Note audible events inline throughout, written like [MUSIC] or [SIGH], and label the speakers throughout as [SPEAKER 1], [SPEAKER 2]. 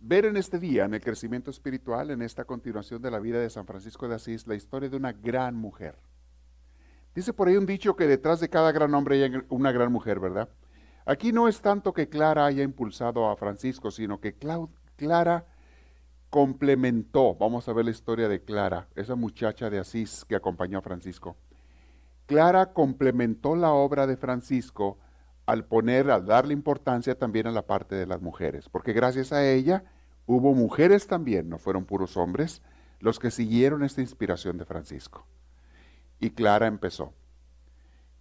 [SPEAKER 1] ver en este día, en el crecimiento espiritual, en esta continuación de la vida de San Francisco de Asís, la historia de una gran mujer. Dice por ahí un dicho que detrás de cada gran hombre hay una gran mujer, ¿verdad? Aquí no es tanto que Clara haya impulsado a Francisco, sino que Clara complementó, vamos a ver la historia de Clara, esa muchacha de Asís que acompañó a Francisco. Clara complementó la obra de Francisco al poner, al darle importancia también a la parte de las mujeres, porque gracias a ella hubo mujeres también, no fueron puros hombres, los que siguieron esta inspiración de Francisco. Y Clara empezó.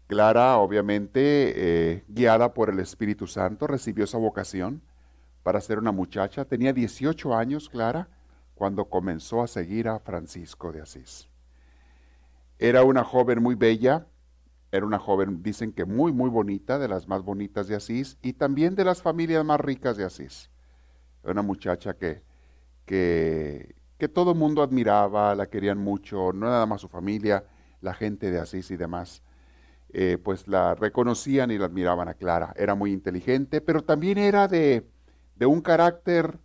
[SPEAKER 1] Clara, obviamente, eh, guiada por el Espíritu Santo, recibió esa vocación para ser una muchacha. Tenía 18 años, Clara, cuando comenzó a seguir a Francisco de Asís. Era una joven muy bella, era una joven, dicen que muy, muy bonita, de las más bonitas de Asís y también de las familias más ricas de Asís. Una muchacha que, que, que todo el mundo admiraba, la querían mucho, no nada más su familia, la gente de Asís y demás. Eh, pues la reconocían y la admiraban a Clara. Era muy inteligente, pero también era de, de un carácter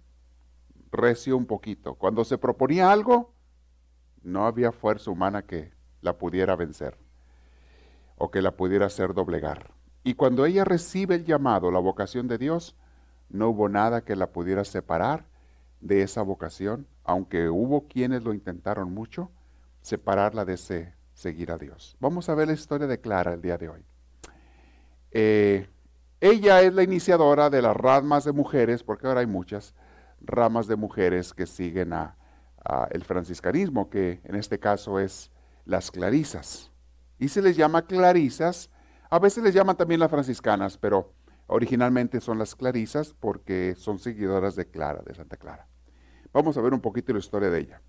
[SPEAKER 1] recio un poquito. Cuando se proponía algo, no había fuerza humana que la pudiera vencer o que la pudiera hacer doblegar. Y cuando ella recibe el llamado, la vocación de Dios, no hubo nada que la pudiera separar de esa vocación, aunque hubo quienes lo intentaron mucho, separarla de ese seguir a Dios. Vamos a ver la historia de Clara el día de hoy. Eh, ella es la iniciadora de las ramas de mujeres, porque ahora hay muchas ramas de mujeres que siguen a, a el franciscanismo, que en este caso es las clarisas y se les llama clarisas. A veces les llaman también las franciscanas, pero originalmente son las clarisas porque son seguidoras de Clara, de Santa Clara. Vamos a ver un poquito la historia de ella.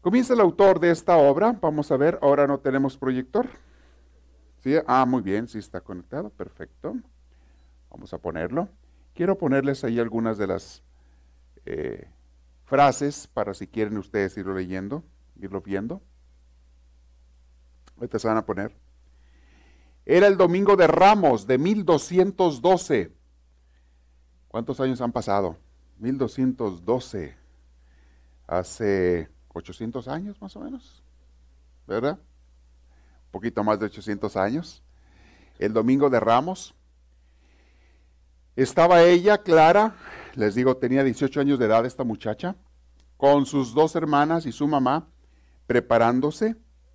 [SPEAKER 1] Comienza el autor de esta obra. Vamos a ver, ahora no tenemos proyector. Ah, muy bien, sí está conectado, perfecto. Vamos a ponerlo. Quiero ponerles ahí algunas de las eh, frases para si quieren ustedes irlo leyendo, irlo viendo. Ahorita se van a poner. Era el domingo de Ramos de 1212. ¿Cuántos años han pasado? 1212. Hace 800 años más o menos. ¿Verdad? Un poquito más de 800 años. El domingo de Ramos. Estaba ella, Clara, les digo, tenía 18 años de edad esta muchacha, con sus dos hermanas y su mamá, preparándose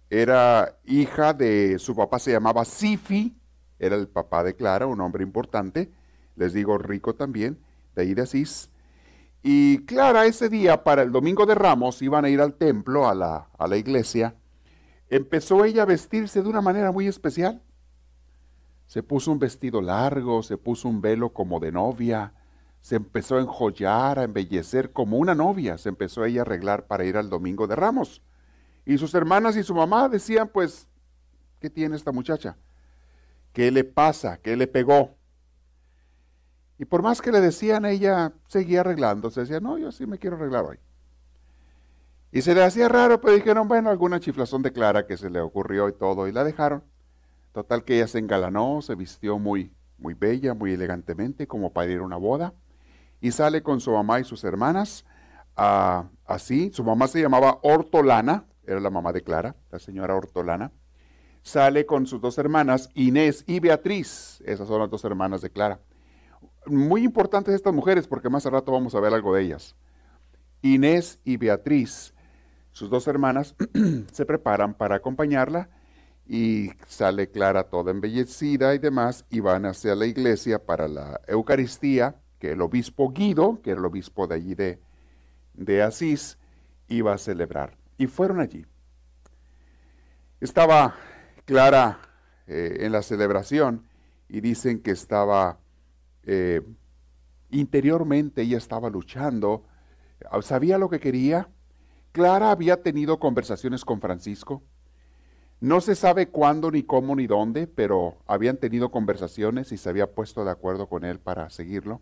[SPEAKER 1] era hija de, su papá se llamaba Sifi, era el papá de Clara, un hombre importante, les digo rico también, de ahí de Asís. Y Clara ese día, para el domingo de Ramos, iban a ir al templo, a la, a la iglesia, empezó ella a vestirse de una manera muy especial. Se puso un vestido largo, se puso un velo como de novia, se empezó a enjollar, a embellecer como una novia, se empezó ella a arreglar para ir al domingo de Ramos. Y sus hermanas y su mamá decían, pues, ¿qué tiene esta muchacha? ¿Qué le pasa? ¿Qué le pegó? Y por más que le decían, ella seguía arreglándose. Decía, no, yo sí me quiero arreglar hoy. Y se le hacía raro, pero dijeron, bueno, alguna chiflazón de Clara que se le ocurrió y todo, y la dejaron. Total que ella se engalanó, se vistió muy, muy bella, muy elegantemente, como para ir a una boda, y sale con su mamá y sus hermanas, ah, así. Su mamá se llamaba Hortolana, era la mamá de Clara, la señora Hortolana, sale con sus dos hermanas, Inés y Beatriz. Esas son las dos hermanas de Clara. Muy importantes estas mujeres porque más a rato vamos a ver algo de ellas. Inés y Beatriz, sus dos hermanas, [CLEARS THROAT] se preparan para acompañarla y sale Clara toda embellecida y demás y van hacia la iglesia para la Eucaristía que el obispo Guido, que era el obispo de allí de, de Asís, iba a celebrar y fueron allí. Estaba Clara eh, en la celebración y dicen que estaba eh, Interiormente ella estaba luchando, sabía lo que quería. Clara había tenido conversaciones con Francisco. No se sabe cuándo, ni cómo, ni dónde, pero habían tenido conversaciones y se había puesto de acuerdo con él para seguirlo.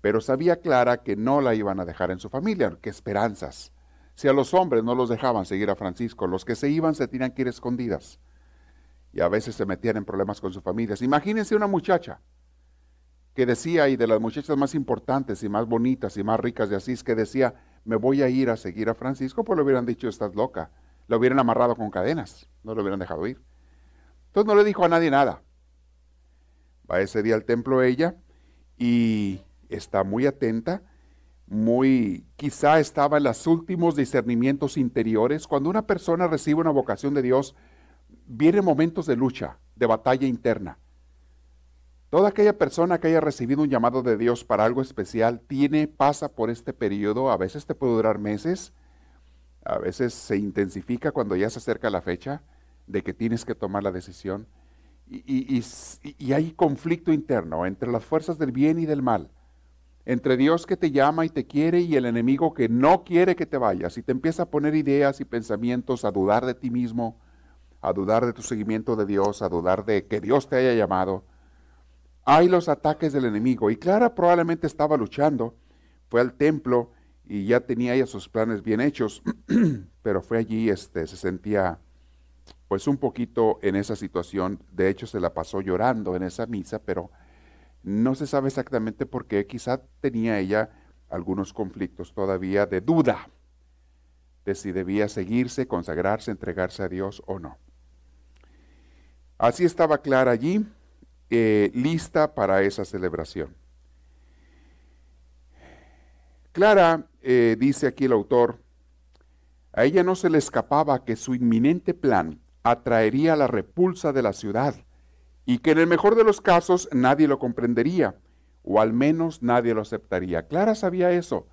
[SPEAKER 1] Pero sabía Clara que no la iban a dejar en su familia, que esperanzas. Si a los hombres no los dejaban seguir a Francisco, los que se iban se tenían que ir escondidas. Y a veces se metían en problemas con sus familias. Imagínense una muchacha que decía, y de las muchachas más importantes y más bonitas y más ricas de Asís, que decía, me voy a ir a seguir a Francisco, pues le hubieran dicho, estás loca. Lo hubieran amarrado con cadenas, no lo hubieran dejado ir. Entonces no le dijo a nadie nada. Va ese día al templo ella y está muy atenta muy, quizá estaba en los últimos discernimientos interiores. Cuando una persona recibe una vocación de Dios, vienen momentos de lucha, de batalla interna. Toda aquella persona que haya recibido un llamado de Dios para algo especial tiene, pasa por este periodo, a veces te puede durar meses, a veces se intensifica cuando ya se acerca la fecha de que tienes que tomar la decisión. y, y hay conflicto interno entre las fuerzas del bien y del mal entre Dios que te llama y te quiere y el enemigo que no quiere que te vayas y te empieza a poner ideas y pensamientos, a dudar de ti mismo, a dudar de tu seguimiento de Dios, a dudar de que Dios te haya llamado. Hay los ataques del enemigo y Clara probablemente estaba luchando, fue al templo y ya tenía ella sus planes bien hechos, [CLEARS THROAT] pero fue allí, este, se sentía pues un poquito en esa situación, de hecho se la pasó llorando en esa misa, pero no se sabe exactamente por qué, quizá tenía ella algunos conflictos todavía de duda de si debía seguirse, consagrarse, entregarse a Dios o no. Así estaba Clara allí, eh, lista para esa celebración. Clara, eh, dice aquí el autor, a ella no se le escapaba que su inminente plan atraería la repulsa de la ciudad y que en el mejor de los casos nadie lo comprendería, o al menos nadie lo aceptaría. Clara sabía eso,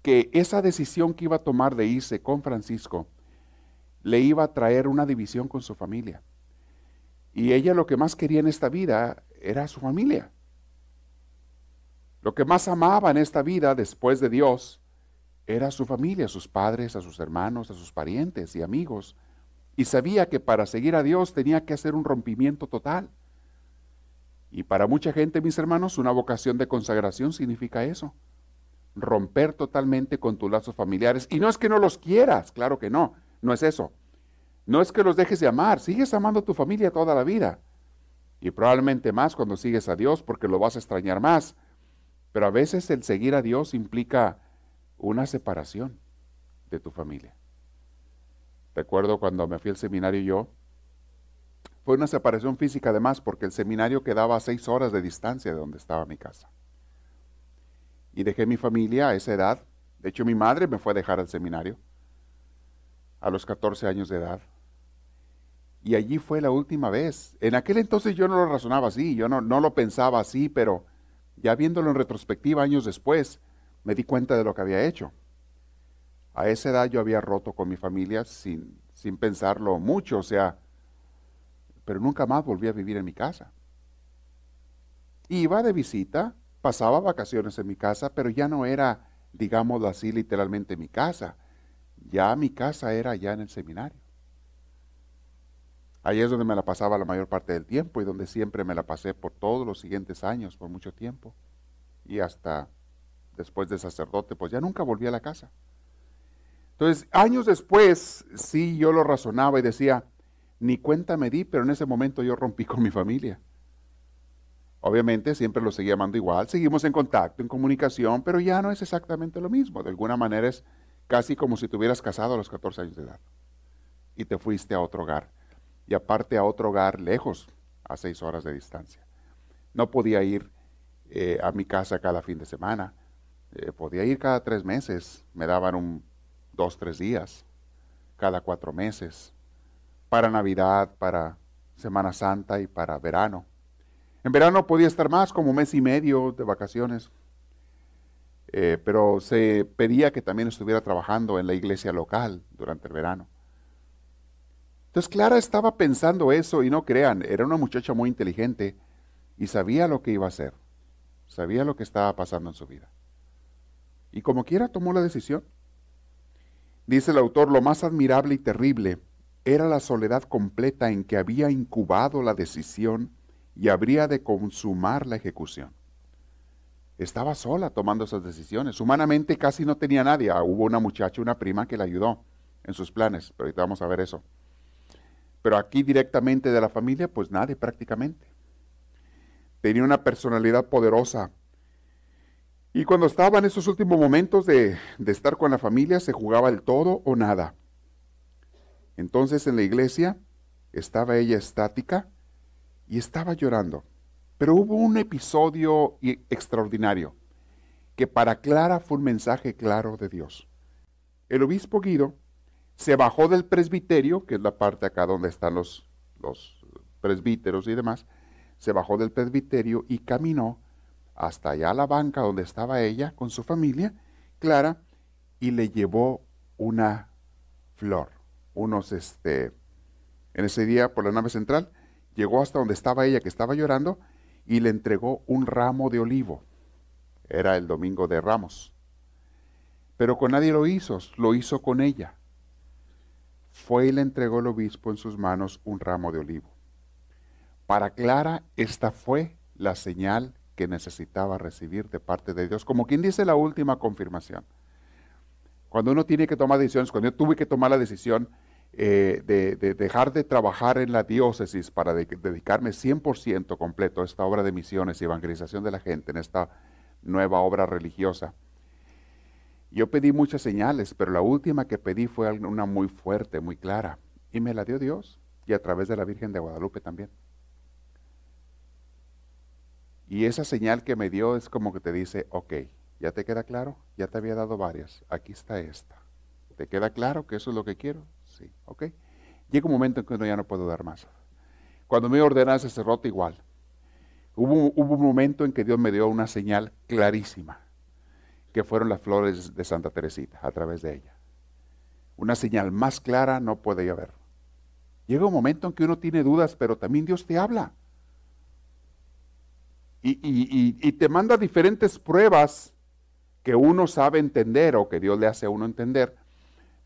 [SPEAKER 1] que esa decisión que iba a tomar de irse con Francisco le iba a traer una división con su familia. Y ella lo que más quería en esta vida era su familia. Lo que más amaba en esta vida después de Dios era su familia, sus padres, a sus hermanos, a sus parientes y amigos. Y sabía que para seguir a Dios tenía que hacer un rompimiento total. Y para mucha gente, mis hermanos, una vocación de consagración significa eso. Romper totalmente con tus lazos familiares. Y no es que no los quieras, claro que no, no es eso. No es que los dejes de amar, sigues amando a tu familia toda la vida. Y probablemente más cuando sigues a Dios porque lo vas a extrañar más. Pero a veces el seguir a Dios implica una separación de tu familia. Recuerdo cuando me fui al seminario yo, fue una separación física además porque el seminario quedaba a seis horas de distancia de donde estaba mi casa. Y dejé mi familia a esa edad. De hecho, mi madre me fue a dejar al seminario a los 14 años de edad. Y allí fue la última vez. En aquel entonces yo no lo razonaba así, yo no, no lo pensaba así, pero ya viéndolo en retrospectiva años después, me di cuenta de lo que había hecho. A esa edad yo había roto con mi familia sin, sin pensarlo mucho, o sea, pero nunca más volví a vivir en mi casa. Iba de visita, pasaba vacaciones en mi casa, pero ya no era, digámoslo así, literalmente mi casa. Ya mi casa era allá en el seminario. Ahí es donde me la pasaba la mayor parte del tiempo y donde siempre me la pasé por todos los siguientes años, por mucho tiempo. Y hasta después de sacerdote, pues ya nunca volví a la casa. Entonces, años después, sí, yo lo razonaba y decía, ni cuenta me di, pero en ese momento yo rompí con mi familia. Obviamente siempre lo seguí amando igual, seguimos en contacto, en comunicación, pero ya no es exactamente lo mismo. De alguna manera es casi como si te hubieras casado a los 14 años de edad y te fuiste a otro hogar. Y aparte a otro hogar lejos, a seis horas de distancia. No podía ir eh, a mi casa cada fin de semana. Eh, podía ir cada tres meses. Me daban dos, tres días. Cada cuatro meses para Navidad, para Semana Santa y para verano. En verano podía estar más, como mes y medio de vacaciones, eh, pero se pedía que también estuviera trabajando en la iglesia local durante el verano. Entonces Clara estaba pensando eso y no crean, era una muchacha muy inteligente y sabía lo que iba a hacer. sabía lo que estaba pasando en su vida. Y como quiera tomó la decisión. Dice el autor, lo más admirable y terrible era la soledad completa en que había incubado la decisión y habría de consumar la ejecución. Estaba sola tomando esas decisiones. Humanamente casi no tenía nadie. Ah, hubo una muchacha, una prima que la ayudó en sus planes, pero ahorita vamos a ver eso. Pero aquí directamente de la familia, pues nadie prácticamente. Tenía una personalidad poderosa. Y cuando estaba en esos últimos momentos de, de estar con la familia, se jugaba el todo o nada. Entonces en la iglesia estaba ella estática y estaba llorando. Pero hubo un episodio extraordinario que para Clara fue un mensaje claro de Dios. El obispo Guido se bajó del presbiterio, que es la parte acá donde están los, presbíteros y demás, se bajó del presbiterio y caminó hasta allá a la banca donde estaba ella con su familia, Clara, y le llevó una flor, unos, este, en ese día por la nave central, llegó hasta donde estaba ella que estaba llorando y le entregó un ramo de olivo. Era el domingo de Ramos. Pero con nadie lo hizo, lo hizo con ella. Fue y le entregó el obispo en sus manos un ramo de olivo. Para Clara, esta fue la señal que necesitaba recibir de parte de Dios, como quien dice la última confirmación. Cuando uno tiene que tomar decisiones, cuando yo tuve que tomar la decisión eh, de, dejar de trabajar en la diócesis para dedicarme 100% completo a esta obra de misiones y evangelización de la gente, en esta nueva obra religiosa. Yo pedí muchas señales, pero la última que pedí fue una muy fuerte, muy clara, y me la dio Dios, y a través de la Virgen de Guadalupe también. Y esa señal que me dio es como que te dice, ok, ya te queda claro, ya te había dado varias, aquí está esta. ¿Te queda claro que eso es lo que quiero? Sí, ¿ok? Llega un momento en que uno ya no puedo dar más. Cuando me ordené ese sacerdote igual. Hubo, un momento en que Dios me dio una señal clarísima, que fueron las flores de Santa Teresita a través de ella. Una señal más clara no puede haber. Llega un momento en que uno tiene dudas, pero también Dios te habla. Y, te manda diferentes pruebas que uno sabe entender o que Dios le hace a uno entender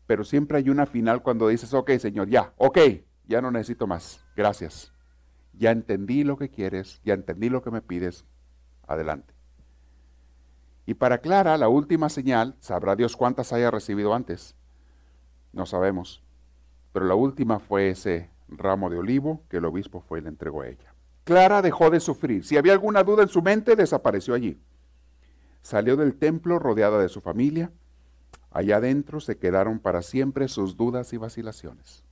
[SPEAKER 1] pero siempre hay una final cuando dices, ok, Señor, ya, ok, ya no necesito más, gracias. Ya entendí lo que quieres, ya entendí lo que me pides, adelante. Y para Clara, la última señal, sabrá Dios cuántas haya recibido antes, no sabemos, pero la última fue ese ramo de olivo que el obispo fue y le entregó a ella. Clara dejó de sufrir. Si había alguna duda en su mente, desapareció allí. Salió del templo rodeada de su familia, Allá adentro se quedaron para siempre sus dudas y vacilaciones.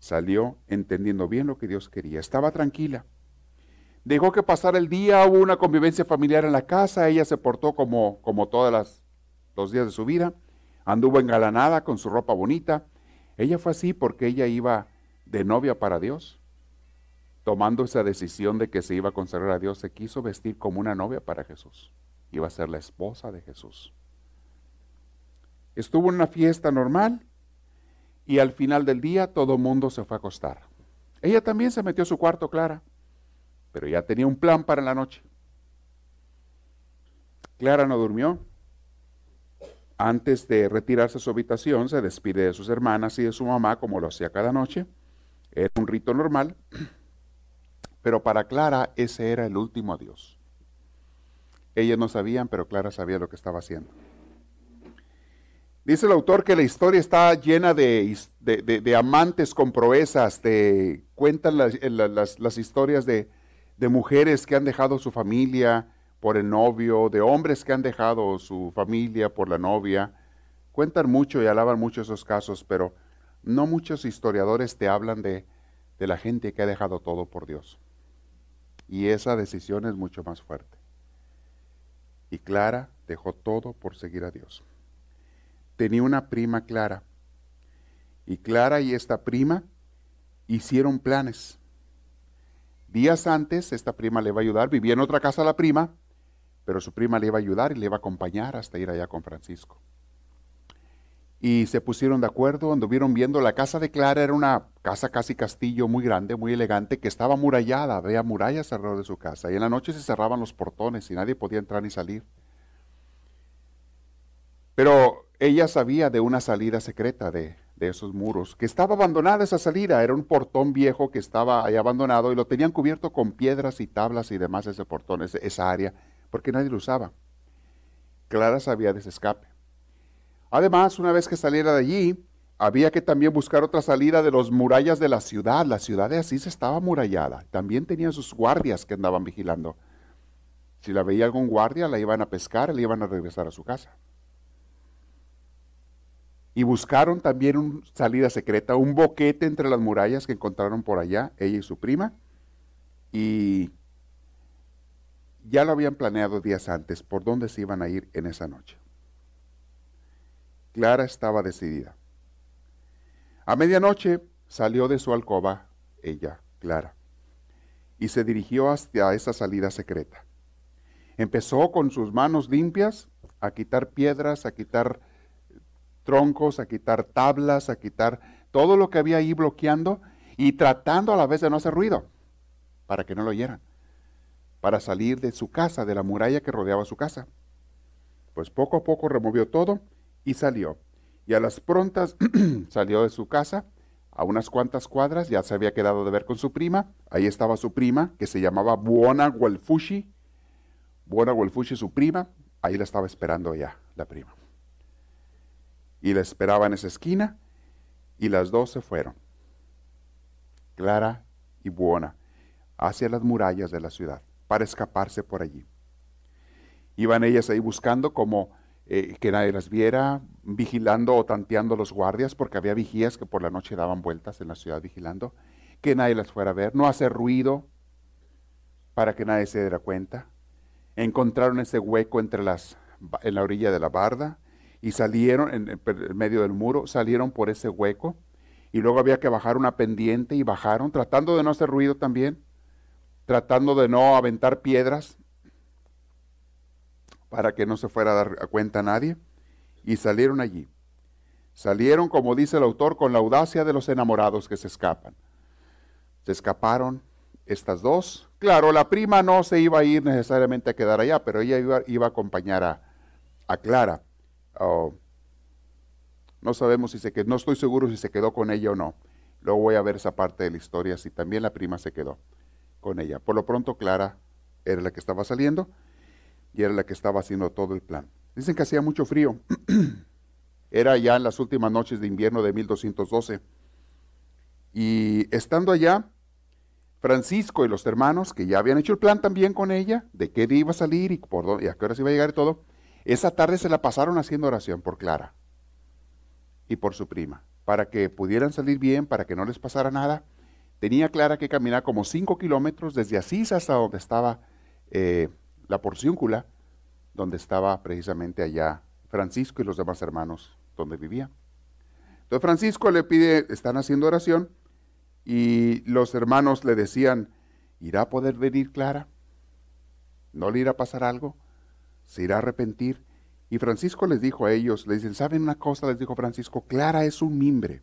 [SPEAKER 1] Salió entendiendo bien lo que Dios quería. Estaba tranquila. Dejó que pasara el día, hubo una convivencia familiar en la casa, ella se portó como, como todos los días de su vida, anduvo engalanada con su ropa bonita. Ella fue así porque ella iba de novia para Dios. Tomando esa decisión de que se iba a consagrar a Dios, se quiso vestir como una novia para Jesús. Iba a ser la esposa de Jesús. Estuvo en una fiesta normal y al final del día todo mundo se fue a acostar. Ella también se metió a su cuarto, Clara, pero ya tenía un plan para la noche. Clara no durmió. Antes de retirarse a su habitación, se despide de sus hermanas y de su mamá, como lo hacía cada noche. Era un rito normal, pero para Clara ese era el último adiós. Ellas no sabían, pero Clara sabía lo que estaba haciendo. Dice el autor que la historia está llena de, amantes con proezas, de, cuentan las, historias de, mujeres que han dejado su familia por el novio, de hombres que han dejado su familia por la novia. Cuentan mucho y alaban mucho esos casos, pero no muchos historiadores te hablan de, de la gente que ha dejado todo por Dios. Y esa decisión es mucho más fuerte. Y Clara dejó todo por seguir a Dios tenía una prima Clara. Y Clara y esta prima hicieron planes. Días antes, esta prima le va a ayudar, vivía en otra casa la prima, pero su prima le iba a ayudar y le iba a acompañar hasta ir allá con Francisco. Y se pusieron de acuerdo, anduvieron viendo. La casa de Clara era una casa casi castillo muy grande, muy elegante, que estaba murallada, había murallas alrededor de su casa. Y en la noche se cerraban los portones y nadie podía entrar ni salir. Pero ella sabía de una salida secreta de, de esos muros, que estaba abandonada esa salida, era un portón viejo que estaba ahí abandonado y lo tenían cubierto con piedras y tablas y demás ese portón, esa área, porque nadie lo usaba. Clara sabía de ese escape. Además, una vez que saliera de allí, había que también buscar otra salida de las murallas de la ciudad. La ciudad de Asís estaba murallada. También tenía sus guardias que andaban vigilando. Si la veía algún guardia, la iban a pescar le iban a regresar a su casa. Y buscaron también una salida secreta, un boquete entre las murallas que encontraron por allá, ella y su prima. Y ya lo habían planeado días antes por dónde se iban a ir en esa noche. Clara estaba decidida. A medianoche salió de su alcoba ella, Clara, y se dirigió hacia esa salida secreta. Empezó con sus manos limpias a quitar piedras, a quitar troncos, a quitar tablas, a quitar todo lo que había ahí bloqueando y tratando a la vez de no hacer ruido para que no lo oyeran, para salir de su casa, de la muralla que rodeaba su casa. Pues poco a poco removió todo y salió. Y a las prontas [CLEARS THROAT] salió de su casa, a unas cuantas cuadras, ya se había quedado de ver con su prima. Ahí estaba su prima, que se llamaba Buona Guelfushi. Buona Guelfushi, su prima. Ahí la estaba esperando ya, la prima. Y la esperaba en esa esquina, y las dos se fueron. Clara y Buona, hacia las murallas de la ciudad, para escaparse por allí. Iban ellas ahí buscando como eh, que nadie las viera, vigilando o tanteando los guardias, porque había vigías que por la noche daban vueltas en la ciudad vigilando, que nadie las fuera a ver, no hacer ruido para que nadie se diera cuenta. Encontraron ese hueco entre las, en la orilla de la barda y salieron, en, en medio del muro, salieron por ese hueco y luego había que bajar una pendiente y bajaron, tratando de no hacer ruido también, tratando de no aventar piedras, para que no se fuera a dar cuenta a nadie, y salieron allí. Salieron, como dice el autor, con la audacia de los enamorados que se escapan. Se escaparon estas dos. Claro, la prima no se iba a ir necesariamente a quedar allá, pero ella iba, a acompañar a, Clara. Oh, no sabemos si se quedó, no estoy seguro si se quedó con ella o no. Luego voy a ver esa parte de la historia, si también la prima se quedó con ella. Por lo pronto, Clara era la que estaba saliendo y era la que estaba haciendo todo el plan. Dicen que hacía mucho frío. [CLEARS THROAT] era ya en las últimas noches de invierno de 1212. Y estando allá, Francisco y los hermanos, que ya habían hecho el plan también con ella, de qué día iba a salir y, por dónde, a qué hora se iba a llegar y todo, esa tarde se la pasaron haciendo oración por Clara y por su prima, para que pudieran salir bien, para que no les pasara nada. Tenía Clara que caminar como cinco kilómetros desde Asís hasta donde estaba eh, la porciúncula, donde estaba precisamente allá Francisco y los demás hermanos donde vivía. Entonces Francisco le pide, están haciendo oración, y los hermanos le decían, ¿irá a poder venir Clara? ¿No le irá a pasar algo? ¿Se irá a arrepentir? Y Francisco les dijo a ellos, le dicen, ¿saben una cosa? Les dijo Francisco, Clara es un mimbre.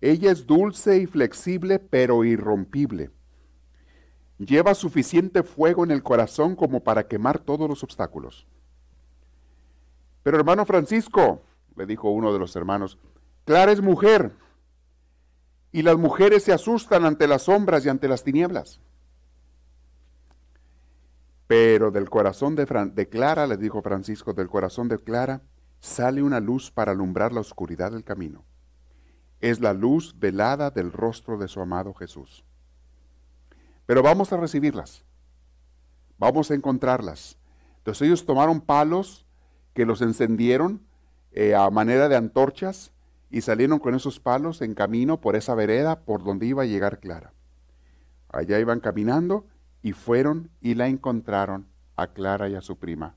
[SPEAKER 1] Ella es dulce y flexible, pero irrompible lleva suficiente fuego en el corazón como para quemar todos los obstáculos. Pero hermano Francisco, le dijo uno de los hermanos, Clara es mujer, y las mujeres se asustan ante las sombras y ante las tinieblas. Pero del corazón de, de Clara, le dijo Francisco, del corazón de Clara sale una luz para alumbrar la oscuridad del camino. Es la luz velada del rostro de su amado Jesús. Pero vamos a recibirlas. Vamos a encontrarlas. Entonces ellos tomaron palos que los encendieron eh, a manera de antorchas y salieron con esos palos en camino por esa vereda por donde iba a llegar Clara. Allá iban caminando y fueron y la encontraron a Clara y a su prima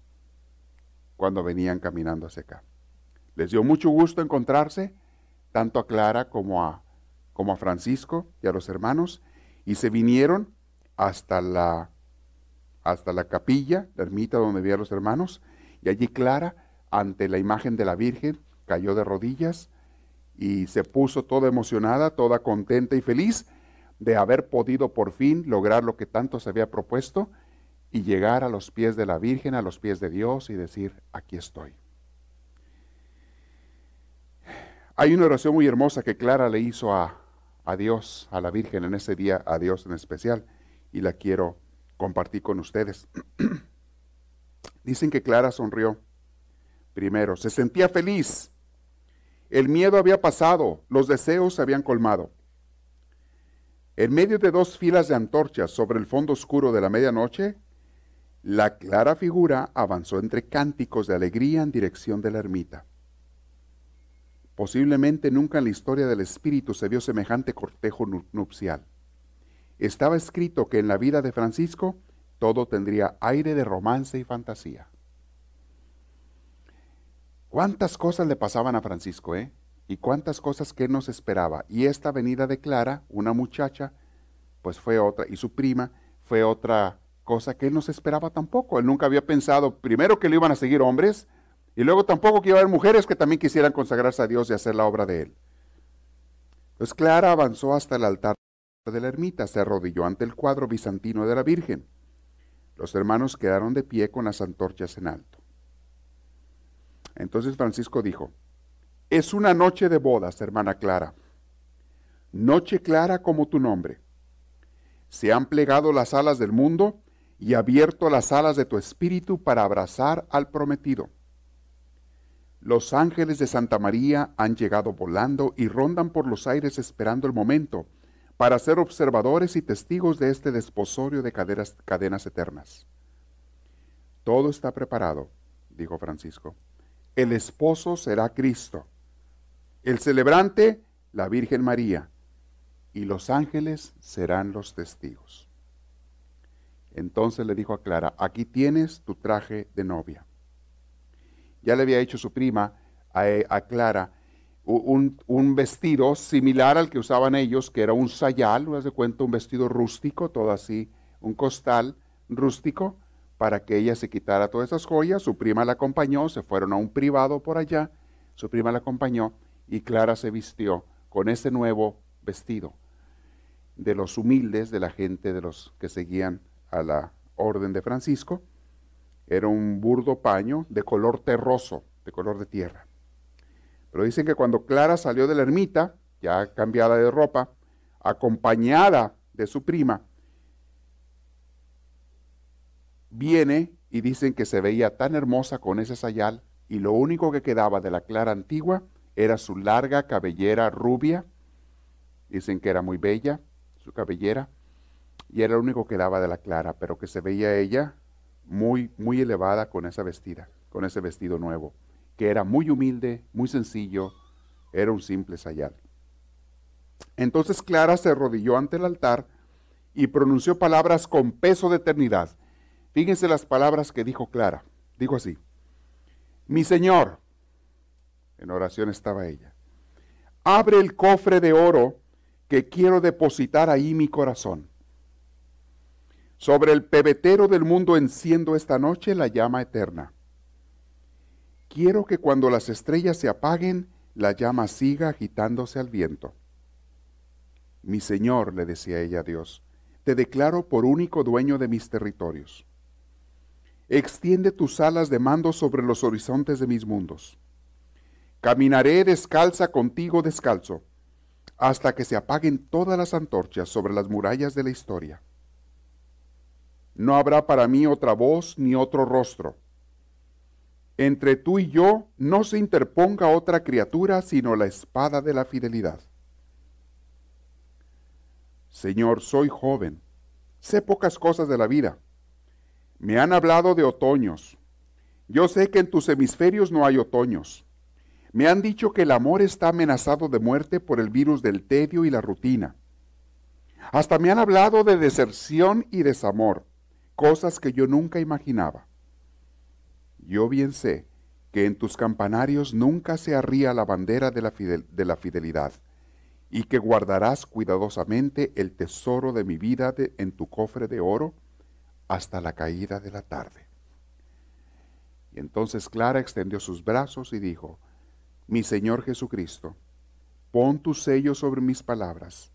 [SPEAKER 1] cuando venían caminando hacia acá. Les dio mucho gusto encontrarse, tanto a Clara como a, como a Francisco y a los hermanos, y se vinieron hasta la, hasta la capilla, la ermita donde a los hermanos, y allí Clara ante la imagen de la Virgen, cayó de rodillas y se puso toda emocionada, toda contenta y feliz de haber podido por fin lograr lo que tanto se había propuesto y llegar a los pies de la Virgen, a los pies de Dios y decir, aquí estoy. Hay una oración muy hermosa que Clara le hizo a, a Dios, a la Virgen en ese día, a Dios en especial, y la quiero compartir con ustedes. [CLEARS THROAT] Dicen que Clara sonrió. Primero, se sentía feliz. El miedo había pasado, los deseos se habían colmado. En medio de dos filas de antorchas sobre el fondo oscuro de la medianoche, la clara figura avanzó entre cánticos de alegría en dirección de la ermita. Posiblemente nunca en la historia del espíritu se vio semejante cortejo nupcial. Estaba escrito que en la vida de Francisco todo tendría aire de romance y fantasía. ¿Cuántas cosas le pasaban a Francisco, eh? Y cuántas cosas que nos esperaba. Y esta venida de Clara, una muchacha, pues fue otra, y su prima fue otra cosa que él no se esperaba tampoco. Él nunca había pensado, primero, que le iban a seguir hombres, y luego tampoco que iba a haber mujeres que también quisieran consagrarse a Dios y hacer la obra de él. Entonces Clara avanzó hasta el altar de la ermita, se arrodilló ante el cuadro bizantino de la Virgen. Los hermanos quedaron de pie con las antorchas en alto. Entonces Francisco dijo, es una noche de bodas, hermana Clara. Noche clara como tu nombre. Se han plegado las alas del mundo y abierto las alas de tu espíritu para abrazar al prometido. Los ángeles de Santa María han llegado volando y rondan por los aires esperando el momento para ser observadores y testigos de este desposorio de cadenas, eternas. Todo está preparado, dijo Francisco. El esposo será Cristo, el celebrante la Virgen María, y los ángeles serán los testigos. Entonces le dijo a Clara, aquí tienes tu traje de novia. Ya le había hecho su prima a, Clara un, vestido similar al que usaban ellos, que era un sayal, ¿no de cuenta? Un vestido rústico, todo así, un costal rústico, para que ella se quitara todas esas joyas. Su prima la acompañó, se fueron a un privado por allá, su prima la acompañó y Clara se vistió con ese nuevo vestido de los humildes, de la gente, de los que seguían a la orden de Francisco. Era un burdo paño de color terroso, de color de tierra. Pero dicen que cuando Clara salió de la ermita, ya cambiada de ropa, acompañada de su prima, viene y dicen que se veía tan hermosa con ese sayal y lo único que quedaba de la Clara antigua era su larga cabellera rubia. Dicen que era muy bella su cabellera y era lo único que daba de la clara, pero que se veía ella muy, muy elevada con esa vestida, con ese vestido nuevo, que era muy humilde, muy sencillo, era un simple sayal. Entonces Clara se arrodilló ante el altar y pronunció palabras con peso de eternidad. Fíjense las palabras que dijo Clara. Dijo así, mi Señor, en oración estaba ella, abre el cofre de oro que quiero depositar ahí mi corazón. Sobre el pebetero del mundo enciendo esta noche la llama eterna. Quiero que cuando las estrellas se apaguen, la llama siga agitándose al viento. Mi Señor, le decía ella a Dios, te declaro por único dueño de mis territorios. Extiende tus alas de mando sobre los horizontes de mis mundos. Caminaré descalza contigo descalzo hasta que se apaguen todas las antorchas sobre las murallas de la historia. No habrá para mí otra voz ni otro rostro. Entre tú y yo no se interponga otra criatura sino la espada de la fidelidad. Señor, soy joven, sé pocas cosas de la vida. Me han hablado de otoños. Yo sé que en tus hemisferios no hay otoños. Me han dicho que el amor está amenazado de muerte por el virus del tedio y la rutina. Hasta me han hablado de deserción y desamor, cosas que yo nunca imaginaba. Yo bien sé que en tus campanarios nunca se arría la bandera de la, de la fidelidad y que guardarás cuidadosamente el tesoro de mi vida en tu cofre de oro hasta la caída de la tarde. Y entonces Clara extendió sus brazos y dijo, Mi Señor Jesucristo, pon tu sello sobre mis palabras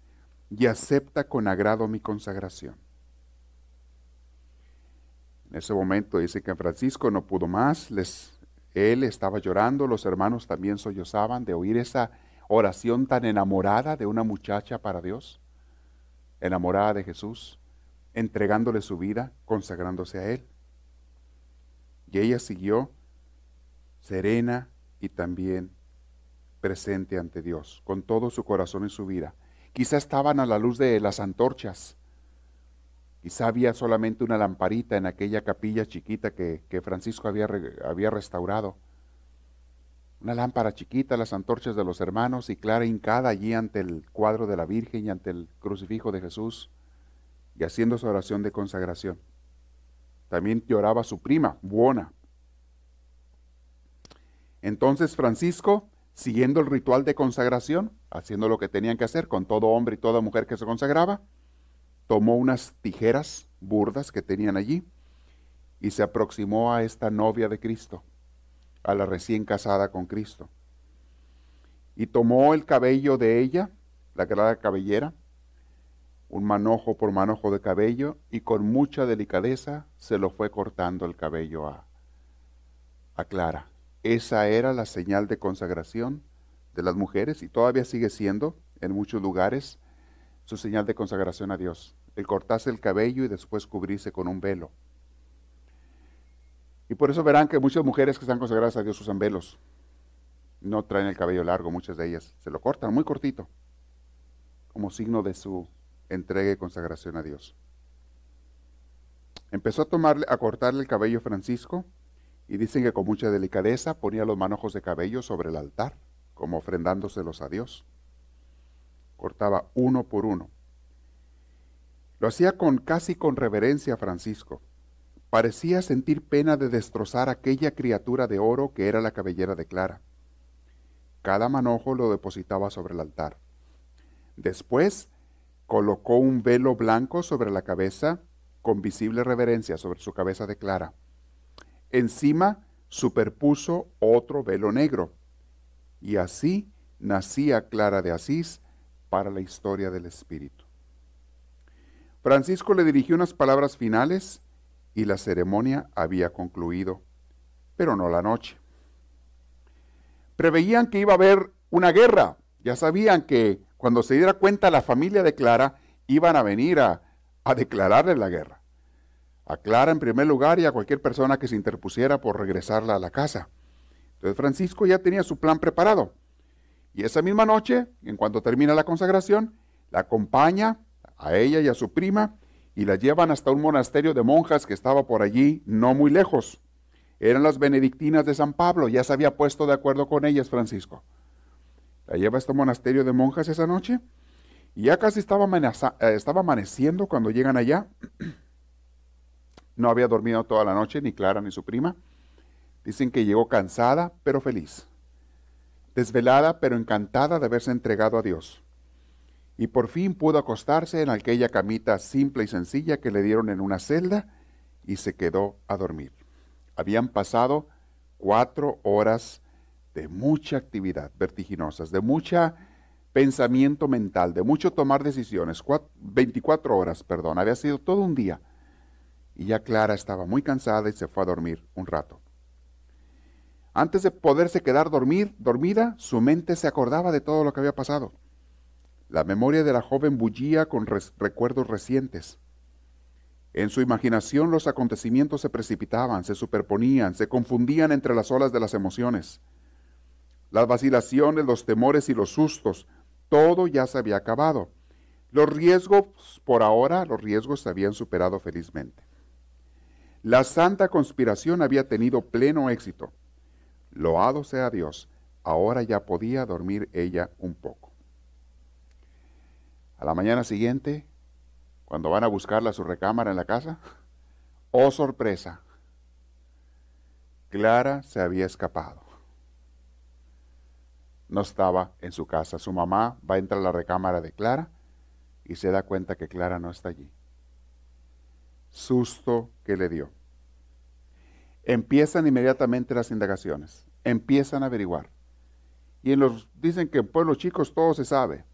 [SPEAKER 1] y acepta con agrado mi consagración. En ese momento dice que Francisco no pudo más, les, él estaba llorando, los hermanos también sollozaban de oír esa oración tan enamorada de una muchacha para Dios, enamorada de Jesús, entregándole su vida, consagrándose a Él. Y ella siguió serena y también presente ante Dios, con todo su corazón y su vida. Quizá estaban a la luz de las antorchas, quizá había solamente una lamparita en aquella capilla chiquita que, Francisco había, había restaurado. Una lámpara chiquita, las antorchas de los hermanos y Clara hincada allí ante el cuadro de la Virgen y ante el crucifijo de Jesús y haciendo su oración de consagración. También lloraba su prima, Buona. Entonces Francisco, siguiendo el ritual de consagración, haciendo lo que tenían que hacer con todo hombre y toda mujer que se consagraba, tomó unas tijeras burdas que tenían allí y se aproximó a esta novia de Cristo, a la recién casada con Cristo. Y tomó el cabello de ella, la grada cabellera, un manojo por manojo de cabello y con mucha delicadeza se lo fue cortando el cabello a, a Clara. Esa era la señal de consagración de las mujeres y todavía sigue siendo en muchos lugares su señal de consagración a Dios. El cortarse el cabello y después cubrirse con un velo. Y por eso verán que muchas mujeres que están consagradas a Dios usan velos. No traen el cabello largo, muchas de ellas. Se lo cortan muy cortito, como signo de su entrega y consagración a Dios. Empezó a tomarle, a cortarle el cabello Francisco y dicen que con mucha delicadeza ponía los manojos de cabello sobre el altar, como ofrendándoselos a Dios. Cortaba uno por uno. Lo hacía con casi con reverencia Francisco. Parecía sentir pena de destrozar aquella criatura de oro que era la cabellera de Clara. Cada manojo lo depositaba sobre el altar. Después colocó un velo blanco sobre la cabeza con visible reverencia sobre su cabeza de Clara. Encima superpuso otro velo negro. Y así nacía Clara de Asís para la historia del Espíritu. Francisco le dirigió unas palabras finales y la ceremonia había concluido, pero no la noche. Preveían que iba a haber una guerra, ya sabían que cuando se diera cuenta la familia de Clara, iban a venir a, declararle la guerra. A Clara en primer lugar y a cualquier persona que se interpusiera por regresarla a la casa. Entonces Francisco ya tenía su plan preparado. Y esa misma noche, en cuanto termina la consagración, la acompaña a ella y a su prima y la llevan hasta un monasterio de monjas que estaba por allí, no muy lejos. Eran las benedictinas de San Pablo, ya se había puesto de acuerdo con ellas Francisco. La lleva a este monasterio de monjas esa noche. Y ya casi estaba, eh, estaba amaneciendo cuando llegan allá. [CLEARS THROAT] No había dormido toda la noche, ni Clara ni su prima. Dicen que llegó cansada, pero feliz. Desvelada, pero encantada de haberse entregado a Dios. Y por fin pudo acostarse en aquella camita simple y sencilla que le dieron en una celda y se quedó a dormir. Habían pasado cuatro horas de mucha actividad vertiginosas, de mucho pensamiento mental, de mucho tomar decisiones. 24 horas, perdón, había sido todo un día. Y ya Clara estaba muy cansada y se fue a dormir un rato. Antes de poderse quedar dormir, dormida, su mente se acordaba de todo lo que había pasado. La memoria de la joven bullía con recuerdos recientes. En su imaginación los acontecimientos se precipitaban, se superponían, se confundían entre las olas de las emociones las vacilaciones, los temores y los sustos, todo ya se había acabado. Los riesgos, por ahora, los riesgos se habían superado felizmente. La santa conspiración había tenido pleno éxito. Loado sea Dios, ahora ya podía dormir ella un poco. A la mañana siguiente, cuando van a buscarla a su recámara en la casa, [LAUGHS] oh sorpresa, Clara se había escapado no estaba en su casa. Su mamá va a entrar a la recámara de Clara y se da cuenta que Clara no está allí. Susto que le dio. Empiezan inmediatamente las indagaciones, empiezan a averiguar. Y en los, dicen que en pueblos chicos todo se sabe.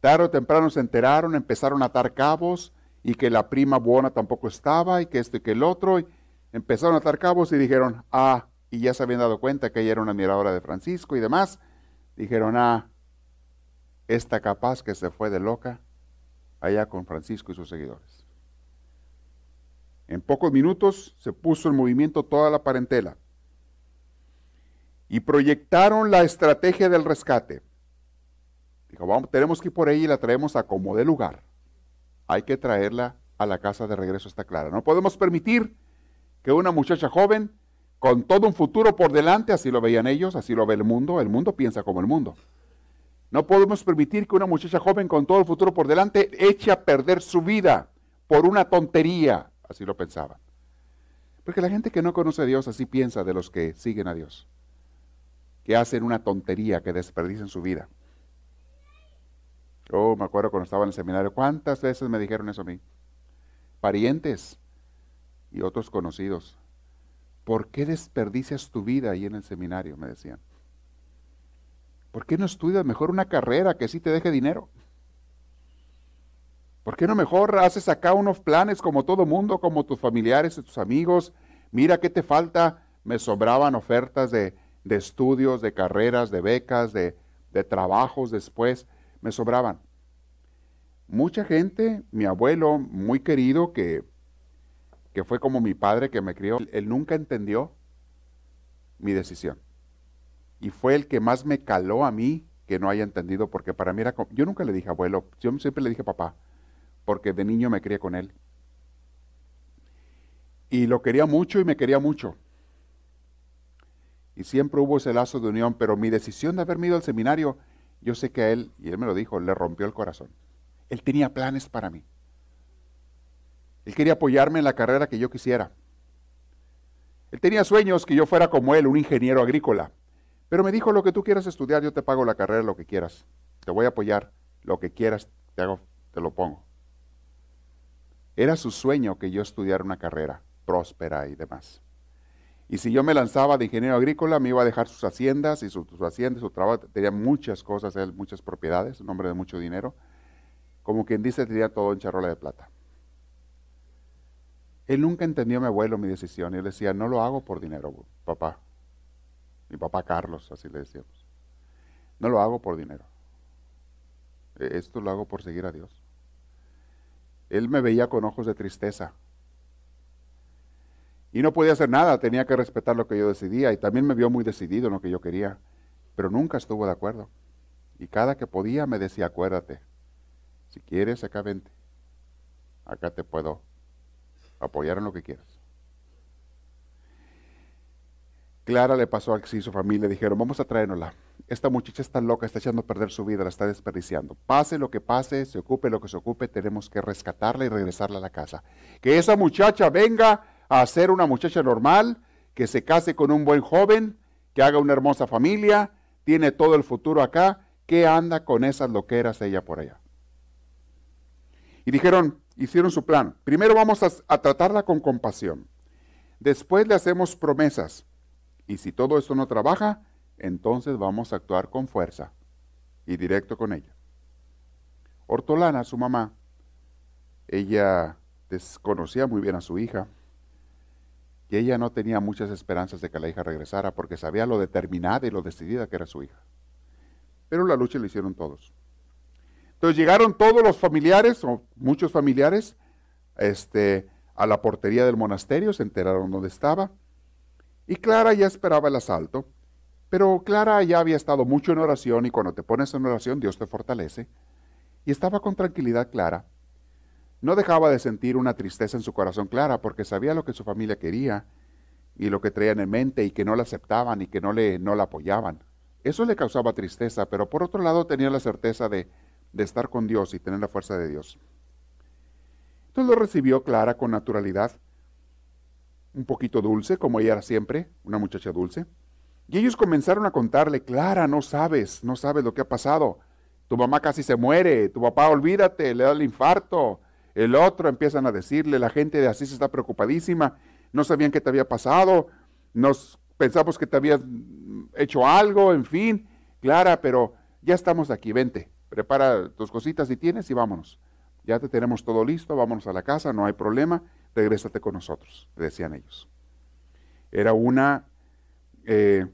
[SPEAKER 1] Tarde o temprano se enteraron, empezaron a atar cabos y que la prima buena tampoco estaba y que este y que el otro. Y empezaron a atar cabos y dijeron, ah, y ya se habían dado cuenta que ella era una admiradora de Francisco y demás. Dijeron, ah, esta capaz que se fue de loca allá con Francisco y sus seguidores. En pocos minutos se puso en movimiento toda la parentela y proyectaron la estrategia del rescate. Dijo, vamos, tenemos que ir por ella y la traemos a como de lugar. Hay que traerla a la casa de regreso, está clara. No podemos permitir que una muchacha joven, con todo un futuro por delante, así lo veían ellos, así lo ve el mundo, el mundo piensa como el mundo. No podemos permitir que una muchacha joven con todo el futuro por delante eche a perder su vida por una tontería, así lo pensaban. Porque la gente que no conoce a Dios así piensa de los que siguen a Dios, que hacen una tontería, que desperdician su vida. Oh, me acuerdo cuando estaba en el seminario, ¿cuántas veces me dijeron eso a mí? Parientes y otros conocidos. ¿Por qué desperdicias tu vida ahí en el seminario? Me decían. ¿Por qué no estudias mejor una carrera que sí te deje dinero? ¿Por qué no mejor haces acá unos planes como todo mundo, como tus familiares y tus amigos? Mira qué te falta. Me sobraban ofertas de, estudios, de carreras, de becas, de, de trabajos después. Me sobraban. Mucha gente, mi abuelo muy querido, que, que fue como mi padre que me crió, él nunca entendió mi decisión y fue el que más me caló a mí que no haya entendido, porque para mí era, yo nunca le dije abuelo, yo siempre le dije papá, porque de niño me crié con él. Y lo quería mucho y me quería mucho. Y siempre hubo ese lazo de unión, pero mi decisión de haberme ido al seminario, yo sé que a él, y él me lo dijo, le rompió el corazón. Él tenía planes para mí. Él quería apoyarme en la carrera que yo quisiera. Él tenía sueños que yo fuera como él, un ingeniero agrícola. Pero me dijo, lo que tú quieras estudiar, yo te pago la carrera, lo que quieras. Te voy a apoyar, lo que quieras, te, hago, te lo pongo. Era su sueño que yo estudiara una carrera próspera y demás. Y si yo me lanzaba de ingeniero agrícola, me iba a dejar sus haciendas y sus, haciendas, su trabajo, tenía muchas cosas, muchas propiedades, un hombre de mucho dinero. Como quien dice, tenía todo en charola de plata. Él nunca entendió mi abuelo mi decisión y él decía, no lo hago por dinero, papá. Mi papá Carlos, así le decíamos. No lo hago por dinero. E, esto lo hago por seguir a Dios. Él me veía con ojos de tristeza. Y no podía hacer nada, tenía que respetar lo que yo decidía. Y también me vio muy decidido en lo que yo quería. Pero nunca estuvo de acuerdo. Y cada que podía me decía, acuérdate, si quieres, acá vente. Acá te puedo apoyar en lo que quieras. Clara le pasó a su familia, dijeron, vamos a traernosla. Esta muchacha está loca, está echando a perder su vida, la está desperdiciando. Pase lo que pase, se ocupe lo que se ocupe, tenemos que rescatarla y regresarla a la casa. Que esa muchacha venga a ser una muchacha normal, que se case con un buen joven, que haga una hermosa familia, tiene todo el futuro acá, que anda con esas loqueras ella por allá. Y dijeron, hicieron su plan. Primero vamos a tratarla con compasión. Después le hacemos promesas y si todo esto no trabaja, entonces vamos a actuar con fuerza y directo con ella. Hortolana, su mamá, ella desconocía muy bien a su hija y ella no tenía muchas esperanzas de que la hija regresara porque sabía lo determinada y lo decidida que era su hija. Pero la lucha la hicieron todos. Entonces llegaron todos los familiares, o muchos familiares, este, a la portería del monasterio, se enteraron dónde estaba y Clara ya esperaba el asalto, pero Clara ya había estado mucho en oración y cuando te pones en oración Dios te fortalece. Y estaba con tranquilidad Clara. No dejaba de sentir una tristeza en su corazón Clara porque sabía lo que su familia quería y lo que traían en mente y que no la aceptaban y que no, le, no la apoyaban. Eso le causaba tristeza, pero por otro lado tenía la certeza de, de estar con Dios y tener la fuerza de Dios. Entonces lo recibió Clara con naturalidad un poquito dulce, como ella era siempre, una muchacha dulce. Y ellos comenzaron a contarle, Clara, no sabes, no sabes lo que ha pasado. Tu mamá casi se muere, tu papá olvídate, le da el infarto. El otro empiezan a decirle, la gente de Asís está preocupadísima. no sabían qué te había pasado, nos pensamos que te habías hecho algo, en fin, Clara, pero ya estamos aquí, vente, prepara tus cositas si tienes y vámonos. Ya te tenemos todo listo, vámonos a la casa, no hay problema, regrésate con nosotros, decían ellos. Era una, eh,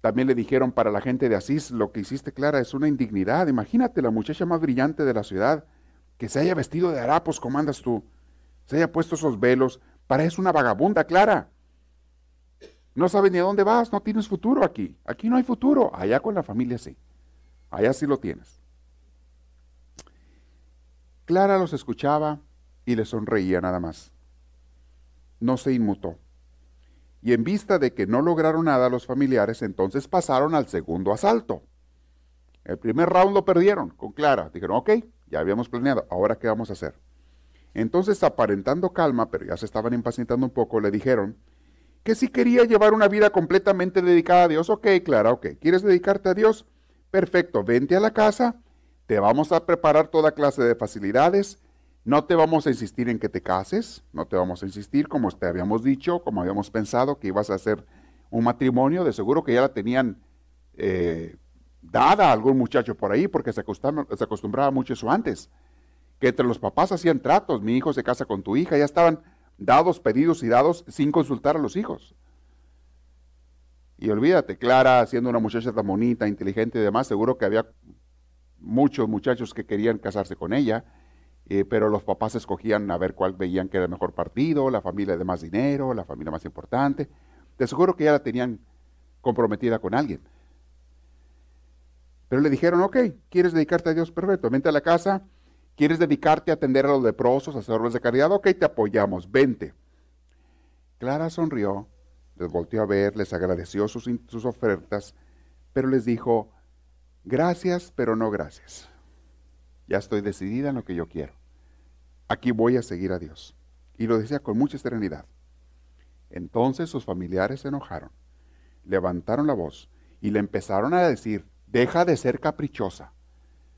[SPEAKER 1] también le dijeron para la gente de Asís, lo que hiciste, Clara, es una indignidad. Imagínate la muchacha más brillante de la ciudad, que se haya vestido de harapos como andas tú, se haya puesto esos velos, parece una vagabunda, Clara. No sabes ni a dónde vas, no tienes futuro aquí. Aquí no hay futuro, allá con la familia sí. Allá sí lo tienes. Clara los escuchaba y le sonreía nada más. No se inmutó. Y en vista de que no lograron nada los familiares, entonces pasaron al segundo asalto. El primer round lo perdieron con Clara. Dijeron, ok, ya habíamos planeado, ahora qué vamos a hacer. Entonces, aparentando calma, pero ya se estaban impacientando un poco, le dijeron que si quería llevar una vida completamente dedicada a Dios, ok, Clara, ok, ¿quieres dedicarte a Dios? Perfecto, vente a la casa, te vamos a preparar toda clase de facilidades, no te vamos a insistir en que te cases, no te vamos a insistir como te habíamos dicho, como habíamos pensado que ibas a hacer un matrimonio, de seguro que ya la tenían eh, dada a algún muchacho por ahí, porque se se acostumbraba mucho eso antes, que entre los papás hacían tratos, mi hijo se casa con tu hija, ya estaban dados, pedidos y dados sin consultar a los hijos. Y olvídate, Clara, siendo una muchacha tan bonita, inteligente y demás, seguro que había muchos muchachos que querían casarse con ella, eh, pero los papás escogían a ver cuál veían que era el mejor partido, la familia de más dinero, la familia más importante. De seguro que ya la tenían comprometida con alguien. Pero le dijeron, ok, ¿quieres dedicarte a Dios? Perfecto, vente a la casa, ¿quieres dedicarte a atender a los leprosos, a hacer de caridad? Ok, te apoyamos, vente. Clara sonrió, les volteó a ver, les agradeció sus, sus ofertas, pero les dijo, gracias, pero no gracias. Ya estoy decidida en lo que yo quiero. Aquí voy a seguir a Dios. Y lo decía con mucha serenidad. Entonces sus familiares se enojaron, levantaron la voz y le empezaron a decir, deja de ser caprichosa,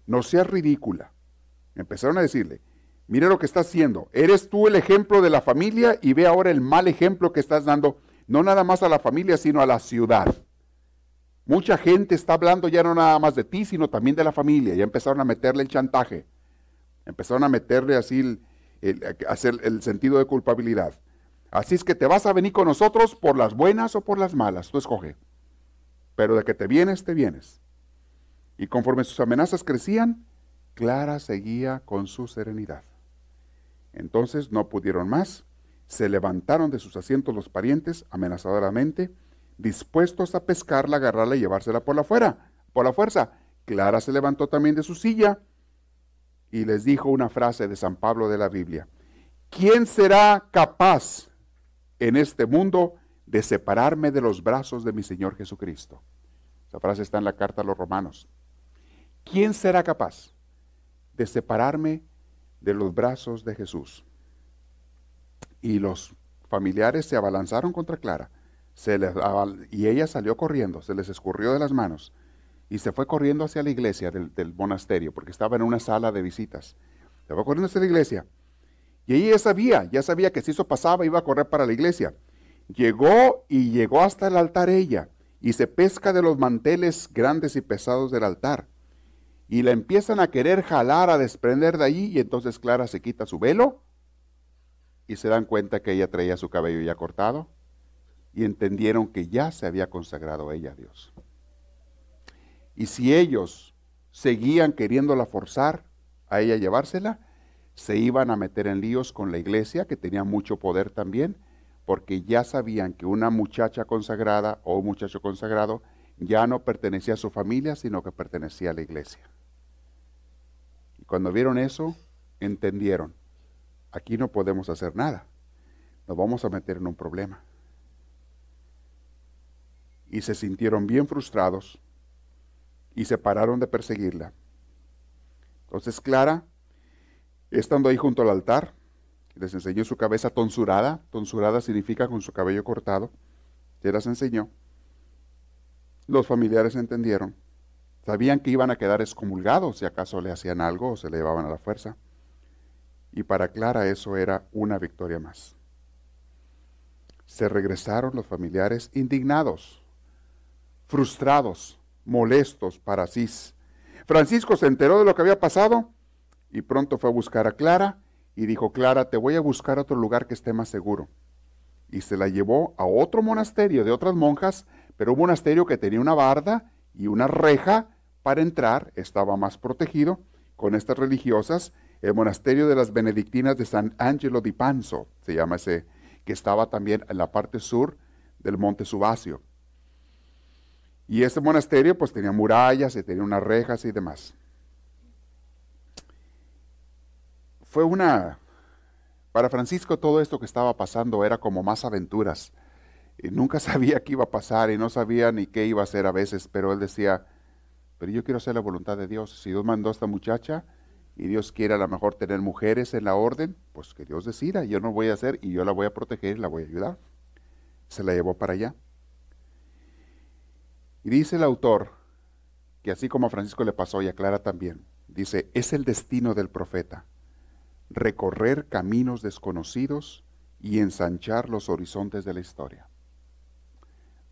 [SPEAKER 1] no seas ridícula. Empezaron a decirle, mire lo que estás haciendo, eres tú el ejemplo de la familia y ve ahora el mal ejemplo que estás dando, no nada más a la familia, sino a la ciudad. Mucha gente está hablando ya no nada más de ti, sino también de la familia. Ya empezaron a meterle el chantaje. Empezaron a meterle así el, hacer el sentido de culpabilidad. Así es que te vas a venir con nosotros por las buenas o por las malas. Tú escoge. Pero de que te vienes, te vienes. Y conforme sus amenazas crecían, Clara seguía con su serenidad. Entonces no pudieron más, se levantaron de sus asientos los parientes amenazadoramente, dispuestos a pescarla, agarrarla y llevársela por la por la fuerza. Clara se levantó también de su silla y les dijo una frase de San Pablo de la Biblia. ¿Quién será capaz en este mundo de separarme de los brazos de mi Señor Jesucristo? Esa frase está en la carta a los romanos. ¿quién será capaz de separarme de los brazos de Jesús? Y los familiares se abalanzaron contra Clara, se y ella salió corriendo, se les escurrió de las manos y se fue corriendo hacia la iglesia del, del, monasterio, porque estaba en una sala de visitas. Se fue corriendo hacia la iglesia. Y ella ya sabía, ya sabía que si eso pasaba iba a correr para la iglesia. Llegó y llegó hasta el altar ella, y se pesca de los manteles grandes y pesados del altar y la empiezan a querer jalar, a desprender de allí, y entonces Clara se quita su velo y se dan cuenta que ella traía su cabello ya cortado y entendieron que ya se había consagrado ella a Dios. Y si ellos seguían queriéndola forzar a ella llevársela, se iban a meter en líos con la iglesia, que tenía mucho poder también, porque ya sabían que una muchacha consagrada o un muchacho consagrado ya no pertenecía a su familia, sino que pertenecía a la iglesia. Y cuando vieron eso, entendieron, aquí no podemos hacer nada, nos vamos a meter en un problema. Y se sintieron bien frustrados y se pararon de perseguirla. Entonces Clara, estando ahí junto al altar, les enseñó su cabeza tonsurada, tonsurada significa con su cabello cortado, se las enseñó. Los familiares entendieron. Sabían que iban a quedar excomulgados si acaso le hacían algo o se le llevaban a la fuerza. Y para Clara eso era una victoria más. se regresaron los familiares indignados, frustrados, molestos para Asís. Francisco se enteró de lo que había pasado y pronto fue a buscar a Clara y dijo, Clara, te voy a buscar otro lugar que esté más seguro. Y se la llevó a otro monasterio de otras monjas, pero un monasterio que tenía una barda y una reja para entrar, estaba más protegido con estas religiosas, el monasterio de las benedictinas de San Angelo di Panzo, se llama ese, que estaba también en la parte sur del monte Subasio. Y ese monasterio pues tenía murallas y tenía unas rejas y demás. Fue una, para Francisco todo esto que estaba pasando era como más aventuras. Y nunca [LAUGHS] sabía qué iba a pasar y no sabía ni qué iba a hacer a veces, pero él decía, pero yo quiero hacer la voluntad de Dios. Si Dios mandó a esta muchacha y Dios quiere a lo mejor tener mujeres en la orden, pues que Dios decida, yo no voy a hacer y yo la voy a proteger y la voy a ayudar. Se la llevó para allá. Y dice el autor que así como a Francisco le pasó y a Clara también, dice, es el destino del profeta, recorrer caminos desconocidos y ensanchar los horizontes de la historia.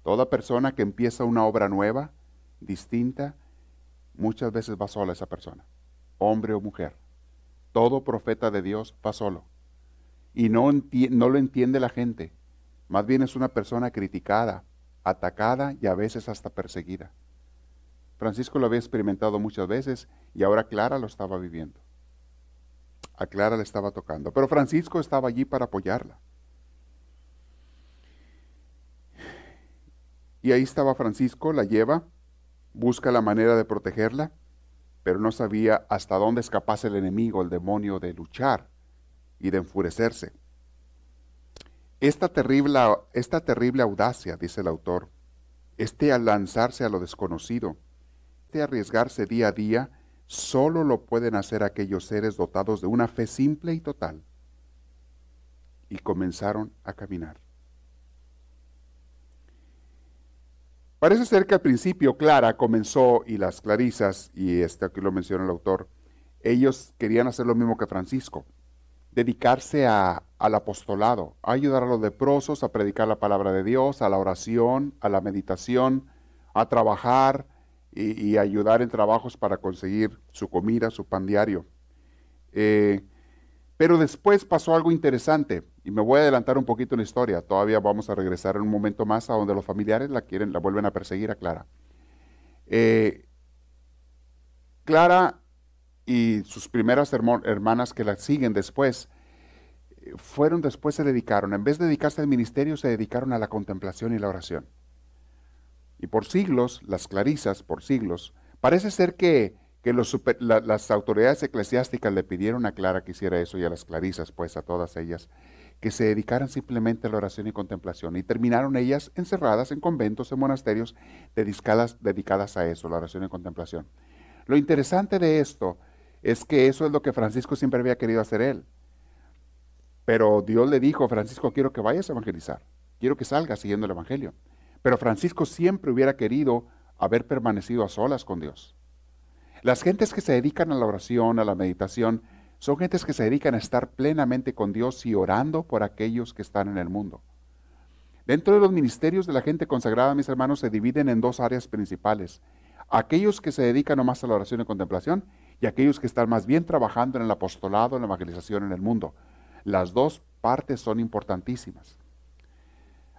[SPEAKER 1] Toda persona que empieza una obra nueva, distinta, muchas veces va sola esa persona, hombre o mujer. Todo profeta de Dios va solo. Y no, no lo entiende la gente. Más bien es una persona criticada, atacada y a veces hasta perseguida. Francisco lo había experimentado muchas veces y ahora Clara lo estaba viviendo. A Clara le estaba tocando, pero Francisco estaba allí para apoyarla. Y ahí estaba Francisco, la lleva, busca la manera de protegerla, pero no sabía hasta dónde escapase el enemigo, el demonio, de luchar y de enfurecerse. Esta terrible, esta terrible audacia, dice el autor, este al lanzarse a lo desconocido, este arriesgarse día a día, solo lo pueden hacer aquellos seres dotados de una fe simple y total. Y comenzaron a caminar. Parece ser que al principio Clara comenzó y las clarisas, y este aquí lo menciona el autor, ellos querían hacer lo mismo que Francisco, dedicarse a, al apostolado, a ayudar a los leprosos a predicar la palabra de Dios, a la oración, a la meditación, a trabajar y, ayudar en trabajos para conseguir su comida, su pan diario. Eh, pero después pasó algo interesante. Y me voy a adelantar un poquito en la historia. Todavía vamos a regresar en un momento más a donde los familiares la quieren, la vuelven a perseguir a Clara. Eh, Clara y sus primeras hermanas que la siguen después, fueron después se dedicaron, en vez de dedicarse al ministerio, se dedicaron a la contemplación y la oración. Y por siglos, las clarisas, por siglos, parece ser que, las autoridades eclesiásticas le pidieron a Clara que hiciera eso y a las clarisas, pues a todas ellas, que se dedicaran simplemente a la oración y contemplación. Y terminaron ellas encerradas en conventos, en monasterios, dedicadas, dedicadas a eso, la oración y contemplación. Lo interesante de esto es que eso es lo que Francisco siempre había querido hacer él. Pero Dios le dijo, Francisco, quiero que vayas a evangelizar, quiero que salgas siguiendo el Evangelio. Pero Francisco siempre hubiera querido haber permanecido a solas con Dios. Las gentes que se dedican a la oración, a la meditación, son gentes que se dedican a estar plenamente con Dios y orando por aquellos que están en el mundo. Dentro de los ministerios de la gente consagrada, mis hermanos, se dividen en dos áreas principales. Aquellos que se dedican nomás a la oración y contemplación y aquellos que están más bien trabajando en el apostolado, en la evangelización en el mundo. Las dos partes son importantísimas.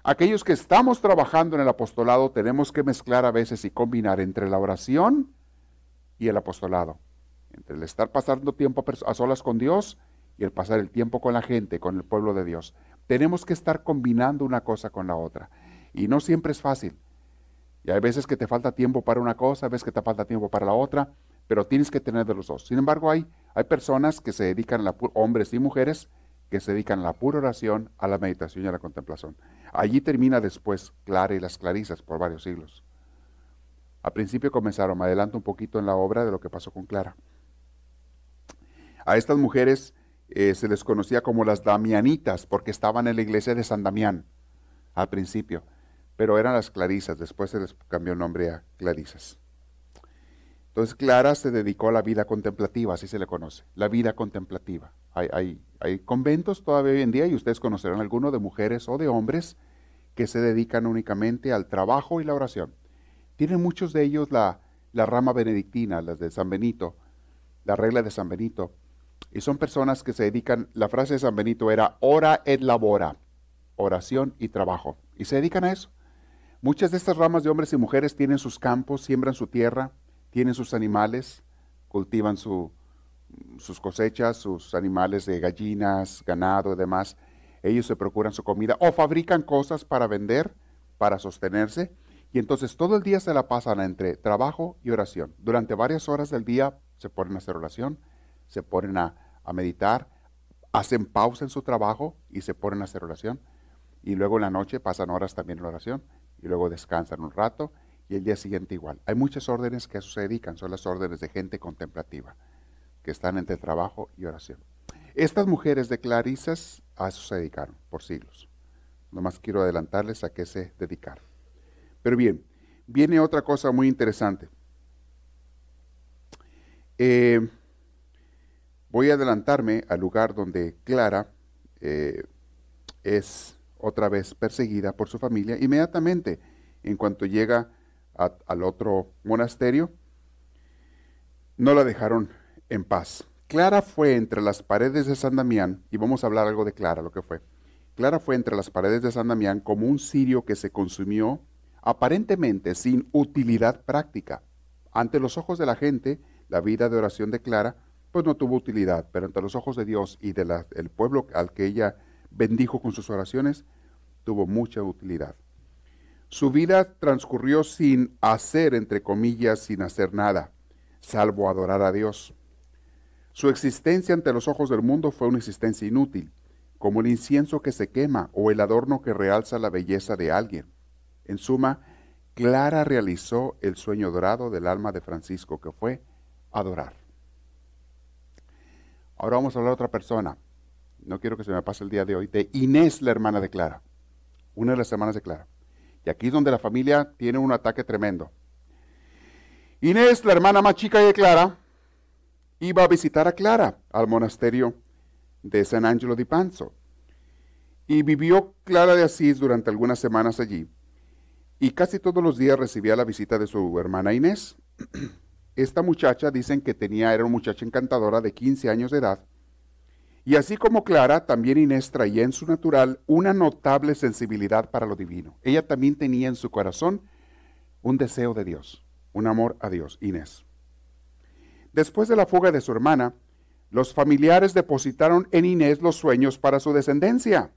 [SPEAKER 1] Aquellos que estamos trabajando en el apostolado tenemos que mezclar a veces y combinar entre la oración y el apostolado entre el estar pasando tiempo a solas con Dios y el pasar el tiempo con la gente, con el pueblo de Dios. Tenemos que estar combinando una cosa con la otra. Y no siempre es fácil. Y hay veces que te falta tiempo para una cosa, hay veces que te falta tiempo para la otra, pero tienes que tener de los dos. Sin embargo, hay, hay personas que se dedican, a la, hombres y mujeres, que se dedican a la pura oración, a la meditación y a la contemplación. Allí termina después Clara y las Clarisas por varios siglos. Al principio comenzaron, me adelanto un poquito en la obra de lo que pasó con Clara. A estas mujeres eh, se les conocía como las damianitas porque estaban en la iglesia de San Damián al principio, pero eran las clarisas, después se les cambió el nombre a clarisas. Entonces Clara se dedicó a la vida contemplativa, así se le conoce, la vida contemplativa. Hay, hay, hay conventos todavía hoy en día y ustedes conocerán alguno de mujeres o de hombres que se dedican únicamente al trabajo y la oración. Tienen muchos de ellos la, la rama benedictina, las de San Benito, la regla de San Benito. Y son personas que se dedican, la frase de San Benito era ora et labora, oración y trabajo. Y se dedican a eso. Muchas de estas ramas de hombres y mujeres tienen sus campos, siembran su tierra, tienen sus animales, cultivan sus cosechas, sus animales de gallinas, ganado y demás. Ellos se procuran su comida o fabrican cosas para vender, para sostenerse. Y entonces todo el día se la pasan entre trabajo y oración. Durante varias horas del día se ponen a hacer oración, se ponen a, meditar, hacen pausa en su trabajo y se ponen a hacer oración. Y luego en la noche pasan horas también en oración y luego descansan un rato y el día siguiente igual. Hay muchas órdenes que a eso se dedican, son las órdenes de gente contemplativa, que están entre trabajo y oración. Estas mujeres de Clarisas a eso se dedicaron por siglos. Nomás quiero adelantarles a qué se dedicaron. Pero bien, viene otra cosa muy interesante. Eh, voy a adelantarme al lugar donde Clara eh, es otra vez perseguida por su familia. Inmediatamente, en cuanto llega al otro monasterio, no la dejaron en paz. Clara fue entre las paredes de San Damián, y vamos a hablar algo de Clara, lo que fue. Clara fue entre las paredes de San Damián como un cirio que se consumió aparentemente sin utilidad práctica. Ante los ojos de la gente, la vida de oración de Clara, pues no tuvo utilidad, pero ante los ojos de Dios y del pueblo al que ella bendijo con sus oraciones, tuvo mucha utilidad. Su vida transcurrió sin hacer, entre comillas, sin hacer nada, salvo adorar a Dios. Su existencia ante los ojos del mundo fue una existencia inútil, como el incienso que se quema o el adorno que realza la belleza de alguien. En suma, Clara realizó el sueño dorado del alma de Francisco, que fue adorar. Ahora vamos a hablar de otra persona. No quiero que se me pase el día de hoy, de Inés, la hermana de Clara. Una de las hermanas de Clara. Y aquí es donde la familia tiene un ataque tremendo. Inés, la hermana más chica de Clara, iba a visitar a Clara al monasterio de San Angelo di Panzo. Y vivió Clara de Asís durante algunas semanas allí. Y casi todos los días recibía la visita de su hermana Inés. [CLEARS THROAT] Esta muchacha dicen que tenía, era una muchacha encantadora de 15 años de edad y así como Clara, también Inés traía en su natural una notable sensibilidad para lo divino. Ella también tenía en su corazón un deseo de Dios, un amor a Dios, Inés. Después de la fuga de su hermana, los familiares depositaron en Inés los sueños para su descendencia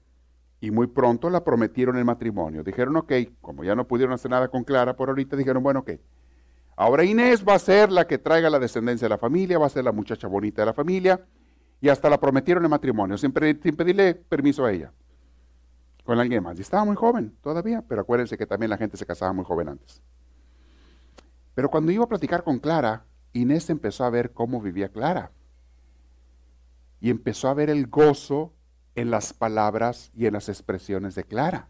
[SPEAKER 1] y muy pronto la prometieron el matrimonio. Dijeron, ok, como ya no pudieron hacer nada con Clara por ahorita, dijeron, bueno, ok. Ahora Inés va a ser la que traiga la descendencia de la familia, va a ser la muchacha bonita de la familia y hasta la prometieron en matrimonio, sin, pedirle permiso a ella, con alguien más. Y estaba muy joven todavía, pero acuérdense que también la gente se casaba muy joven antes. Pero cuando iba a platicar con Clara, Inés empezó a ver cómo vivía Clara. Y empezó a ver el gozo en las palabras y en las expresiones de Clara.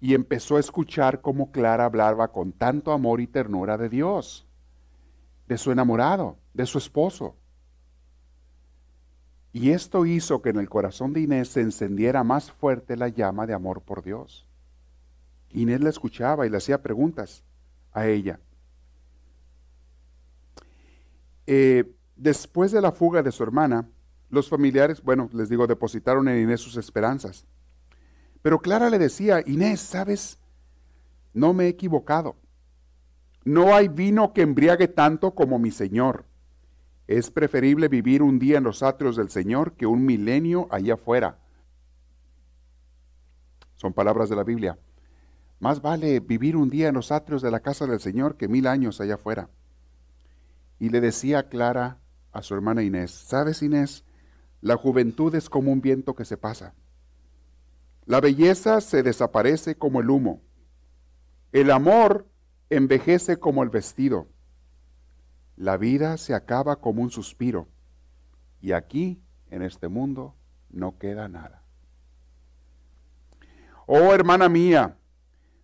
[SPEAKER 1] Y empezó a escuchar cómo Clara hablaba con tanto amor y ternura de Dios, de su enamorado, de su esposo. Y esto hizo que en el corazón de Inés se encendiera más fuerte la llama de amor por Dios. Inés la escuchaba y le hacía preguntas a ella. Eh, después de la fuga de su hermana, los familiares, bueno, les digo, depositaron en Inés sus esperanzas. Pero Clara le decía, Inés, ¿sabes? No me he equivocado. No hay vino que embriague tanto como mi Señor. Es preferible vivir un día en los atrios del Señor que un milenio allá afuera. Son palabras de la Biblia. Más vale vivir un día en los atrios de la casa del Señor que mil años allá afuera. Y le decía Clara a su hermana Inés, ¿sabes Inés? La juventud es como un viento que se pasa. La belleza se desaparece como el humo. El amor envejece como el vestido. La vida se acaba como un suspiro y aquí, en este mundo, no queda nada. Oh hermana mía,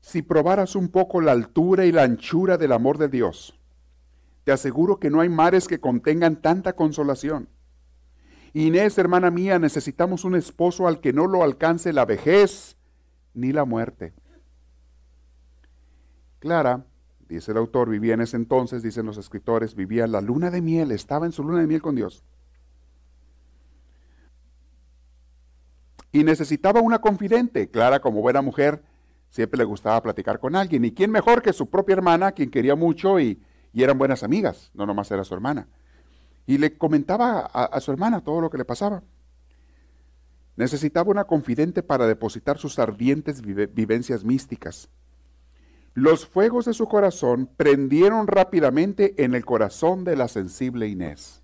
[SPEAKER 1] si probaras un poco la altura y la anchura del amor de Dios, te aseguro que no hay mares que contengan tanta consolación. Inés, hermana mía, necesitamos un esposo al que no lo alcance la vejez, ni la muerte. Clara, dice el autor, vivía en ese entonces, dicen los escritores, vivía la luna de miel, estaba en su luna de miel con Dios. Y necesitaba una confidente. Clara, como buena mujer, siempre le gustaba platicar con alguien. ¿Y quién mejor que su propia hermana, quien quería mucho y, eran buenas amigas? No nomás era su hermana. Y le comentaba a su hermana todo lo que le pasaba. Necesitaba una confidente para depositar sus ardientes vivencias místicas. Los fuegos de su corazón prendieron rápidamente en el corazón de la sensible Inés.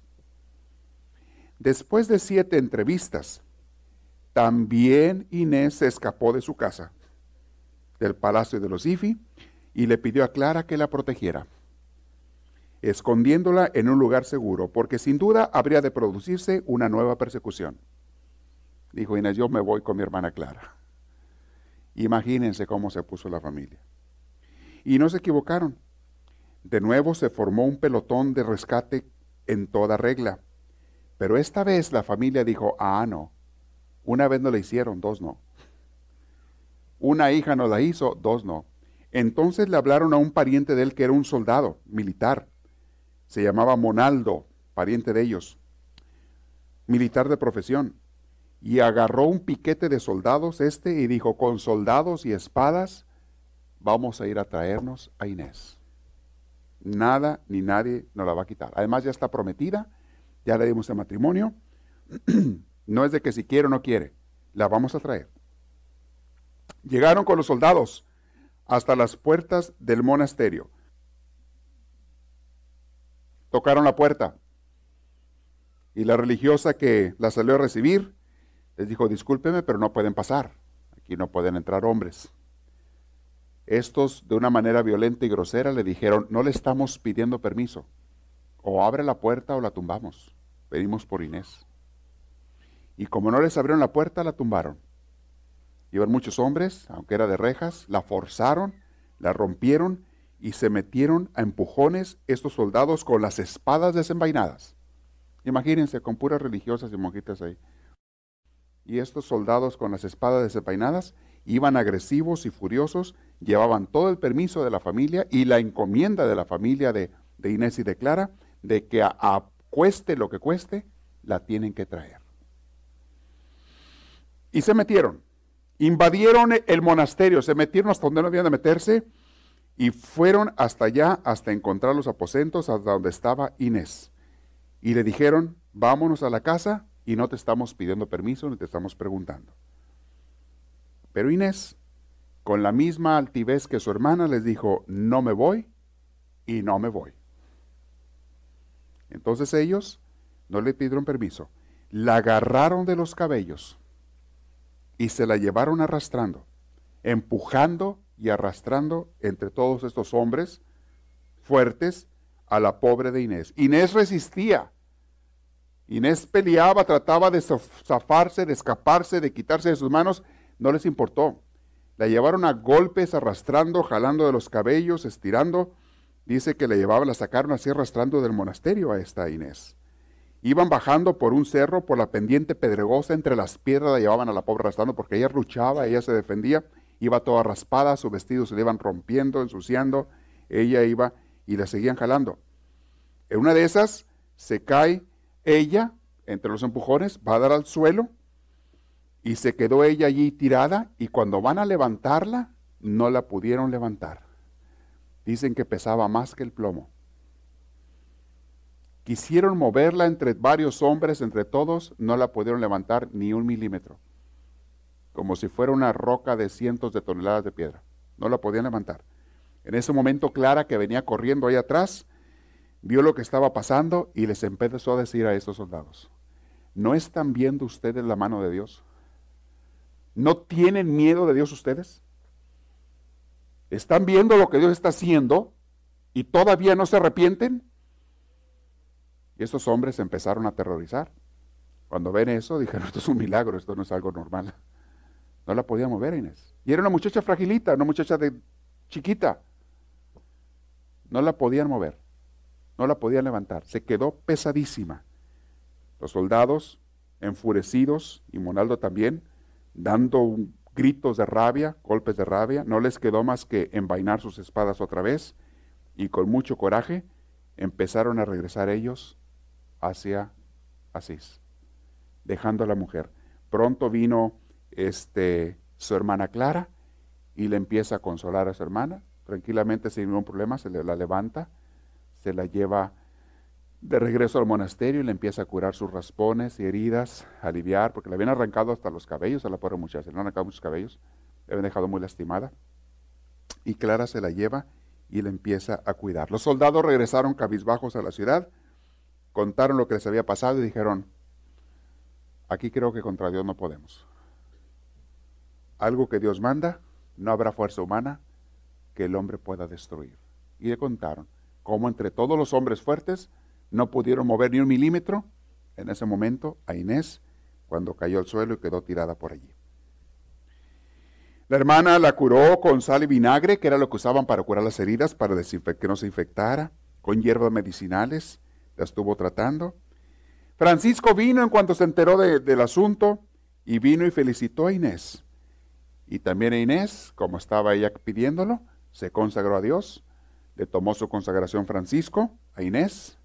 [SPEAKER 1] Después de siete entrevistas, también Inés se escapó de su casa, del palacio de los Ifi, y le pidió a Clara que la protegiera, escondiéndola en un lugar seguro, porque sin duda habría de producirse una nueva persecución. Dijo Inés, yo me voy con mi hermana Clara. Imagínense cómo se puso la familia. Y no se equivocaron. De nuevo se formó un pelotón de rescate en toda regla. Pero esta vez la familia dijo, ah, no. Una vez no la hicieron, dos no. Una hija no la hizo, dos no. Entonces le hablaron a un pariente de él que era un soldado militar. Se llamaba Monaldo, pariente de ellos. Militar de profesión y agarró un piquete de soldados este y dijo, con soldados y espadas vamos a ir a traernos a Inés. Nada ni nadie nos la va a quitar. Además ya está prometida, ya le dimos el matrimonio. [CLEARS THROAT] no es de que si quiere o no quiere, la vamos a traer. Llegaron con los soldados hasta las puertas del monasterio. Tocaron la puerta y la religiosa que la salió a recibir les dijo, discúlpeme, pero no pueden pasar. Aquí no pueden entrar hombres. Estos, de una manera violenta y grosera, le dijeron, no le estamos pidiendo permiso. O abre la puerta o la tumbamos. Venimos por Inés. Y como no les abrieron la puerta, la tumbaron. Iban muchos hombres, aunque era de rejas, la forzaron, la rompieron y se metieron a empujones estos soldados con las espadas desenvainadas. Imagínense, con puras religiosas y monjitas ahí y estos soldados con las espadas desenvainadas iban agresivos y furiosos, llevaban todo el permiso de la familia y la encomienda de la familia de, Inés y de Clara de que a, cueste lo que cueste, la tienen que traer. Y se metieron, invadieron el monasterio, se metieron hasta donde no habían de meterse y fueron hasta allá, hasta encontrar los aposentos, hasta donde estaba Inés. Y le dijeron, vámonos a la casa y no te estamos pidiendo permiso ni te estamos preguntando. Pero Inés, con la misma altivez que su hermana, les dijo, no me voy y no me voy. Entonces ellos no le pidieron permiso, la agarraron de los cabellos y se la llevaron arrastrando, empujando y arrastrando entre todos estos hombres fuertes a la pobre de Inés. Inés resistía Inés peleaba, trataba de zafarse, de escaparse, de quitarse de sus manos, no les importó. La llevaron a golpes, arrastrando, jalando de los cabellos, estirando. Dice que la llevaban, la sacaron así arrastrando del monasterio a esta Inés. Iban bajando por un cerro, por la pendiente pedregosa, entre las piedras la llevaban a la pobre arrastrando porque ella luchaba, ella se defendía, iba toda raspada, su vestido se le iban rompiendo, ensuciando, ella iba y la seguían jalando. En una de esas se cae ella, entre los empujones, va a dar al suelo y se quedó ella allí tirada y cuando van a levantarla, no la pudieron levantar. Dicen que pesaba más que el plomo. Quisieron moverla entre varios hombres, entre todos, no la pudieron levantar ni un milímetro. Como si fuera una roca de cientos de toneladas de piedra. No la podían levantar. En ese momento Clara, que venía corriendo ahí atrás, vio lo que estaba pasando y les empezó a decir a estos soldados, ¿no están viendo ustedes la mano de Dios? ¿No tienen miedo de Dios ustedes? ¿Están viendo lo que Dios está haciendo y todavía no se arrepienten? Y estos hombres empezaron a aterrorizar. Cuando ven eso, dijeron, esto es un milagro, esto no es algo normal. No la podían mover Inés. Y era una muchacha fragilita, una muchacha de chiquita. No la podían mover no la podían levantar, se quedó pesadísima. Los soldados, enfurecidos, y Monaldo también, dando gritos de rabia, golpes de rabia, no les quedó más que envainar sus espadas otra vez y con mucho coraje empezaron a regresar ellos hacia Asís, dejando a la mujer. Pronto vino este, su hermana Clara y le empieza a consolar a su hermana, tranquilamente sin ningún problema, se le, la levanta, se la lleva de regreso al monasterio y le empieza a curar sus raspones y heridas, aliviar, porque le habían arrancado hasta los cabellos a la pobre muchacha, le han arrancado muchos cabellos, le habían dejado muy lastimada. Y Clara se la lleva y le empieza a cuidar. Los soldados regresaron cabizbajos a la ciudad, contaron lo que les había pasado y dijeron, aquí creo que contra Dios no podemos. Algo que Dios manda, no habrá fuerza humana que el hombre pueda destruir. Y le contaron cómo entre todos los hombres fuertes no pudieron mover ni un milímetro en ese momento a Inés cuando cayó al suelo y quedó tirada por allí. La hermana la curó con sal y vinagre, que era lo que usaban para curar las heridas, para que no se infectara, con hierbas medicinales, la estuvo tratando. Francisco vino en cuanto se enteró del asunto y vino y felicitó a Inés. Y también a Inés, como estaba ella pidiéndolo, se consagró a Dios, le tomó su consagración Francisco a Inés,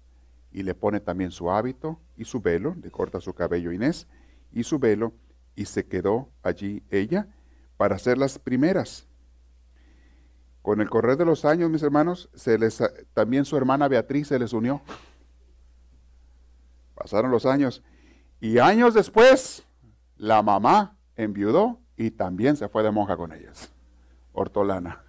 [SPEAKER 1] y le pone también su hábito y su velo, le corta su cabello Inés y su velo y se quedó allí ella para ser las primeras. Con el correr de los años, mis hermanos, se les, también su hermana Beatriz se les unió. Pasaron los años y años después la mamá enviudó y también se fue de monja con ellas. Hortolana.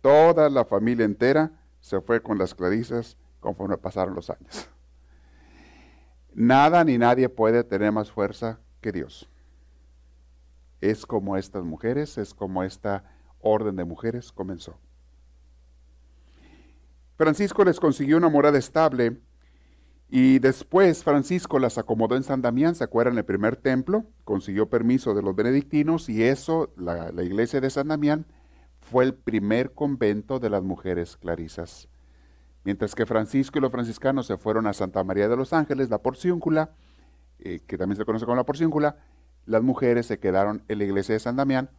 [SPEAKER 1] Toda la familia entera se fue con las clarisas conforme pasaron los años. Nada ni nadie puede tener más fuerza que Dios. Es como estas mujeres, es como esta orden de mujeres comenzó. Francisco les consiguió una morada estable y después Francisco las acomodó en San Damián, se acuerdan, el primer templo, consiguió permiso de los benedictinos y eso, la, iglesia de San Damián, fue el primer convento de las mujeres clarisas. Mientras que Francisco y los franciscanos se fueron a Santa María de los Ángeles, la Porciúncula, eh, que también se conoce como la Porciúncula, las mujeres se quedaron en la iglesia de San Damián,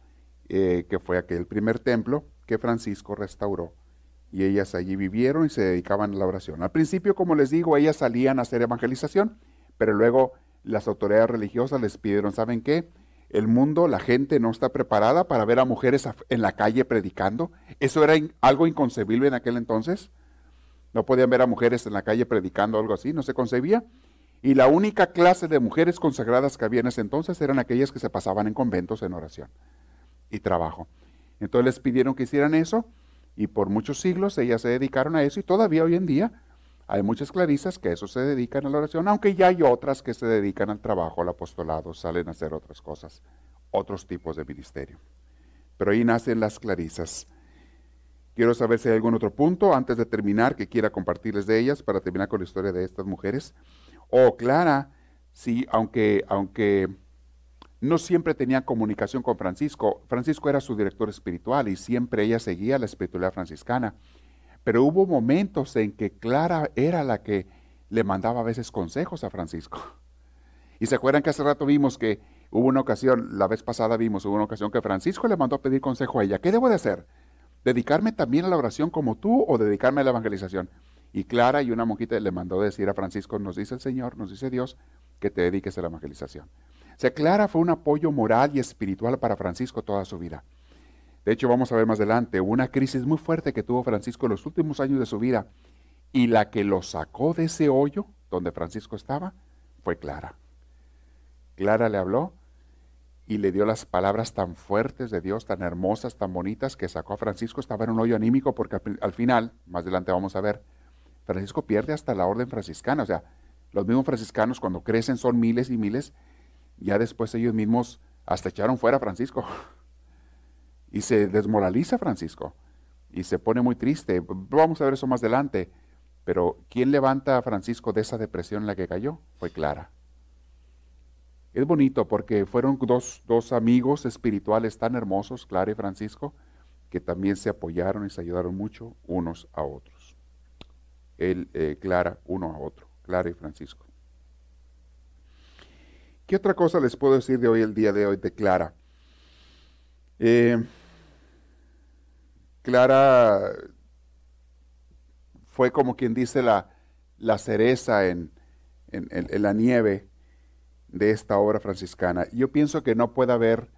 [SPEAKER 1] eh, que fue aquel primer templo que Francisco restauró. Y ellas allí vivieron y se dedicaban a la oración. Al principio, como les digo, ellas salían a hacer evangelización, pero luego las autoridades religiosas les pidieron, ¿saben qué? El mundo, la gente no está preparada para ver a mujeres en la calle predicando. Eso era algo inconcebible en aquel entonces. No podían ver a mujeres en la calle predicando algo así, no se concebía. Y la única clase de mujeres consagradas que había en ese entonces eran aquellas que se pasaban en conventos en oración y trabajo. Entonces les pidieron que hicieran eso y por muchos siglos ellas se dedicaron a eso y todavía hoy en día hay muchas clarisas que eso se dedican a la oración, aunque ya hay otras que se dedican al trabajo, al apostolado, salen a hacer otras cosas, otros tipos de ministerio. Pero ahí nacen las clarisas. Quiero saber si hay algún otro punto antes de terminar que quiera compartirles de ellas para terminar con la historia de estas mujeres. O Clara, sí, aunque, aunque no siempre tenía comunicación con Francisco, Francisco era su director espiritual y siempre ella seguía la espiritualidad franciscana. Pero hubo momentos en que Clara era la que le mandaba a veces consejos a Francisco. [LAUGHS] Y se acuerdan que hace rato vimos que hubo una ocasión, la vez pasada vimos, hubo una ocasión que Francisco le mandó a pedir consejo a ella. ¿Qué debo de hacer? dedicarme también a la oración como tú o dedicarme a la evangelización. Y Clara y una monjita le mandó decir a Francisco, nos dice el Señor, nos dice Dios, que te dediques a la evangelización. O sea, Clara fue un apoyo moral y espiritual para Francisco toda su vida. De hecho, vamos a ver más adelante, una crisis muy fuerte que tuvo Francisco en los últimos años de su vida. Y la que lo sacó de ese hoyo donde Francisco estaba fue Clara. Clara le habló y le dio las palabras tan fuertes de Dios, tan hermosas, tan bonitas, que sacó a Francisco. Estaba en un hoyo anímico porque al, final, más adelante vamos a ver, Francisco pierde hasta la orden franciscana. O sea, los mismos franciscanos cuando crecen son miles y miles, ya después ellos mismos hasta echaron fuera a Francisco. Y se desmoraliza Francisco. Y se pone muy triste. Vamos a ver eso más adelante. Pero ¿quién levanta a Francisco de esa depresión en la que cayó? Fue Clara. Es bonito porque fueron dos, amigos espirituales tan hermosos, Clara y Francisco, que también se apoyaron y se ayudaron mucho unos a otros. Él, eh, Clara, uno a otro, Clara y Francisco. ¿Qué otra cosa les puedo decir de hoy, el día de hoy, de Clara? Eh, Clara fue como quien dice la, la cereza en, en, la nieve de esta obra franciscana. Yo pienso que no puede haber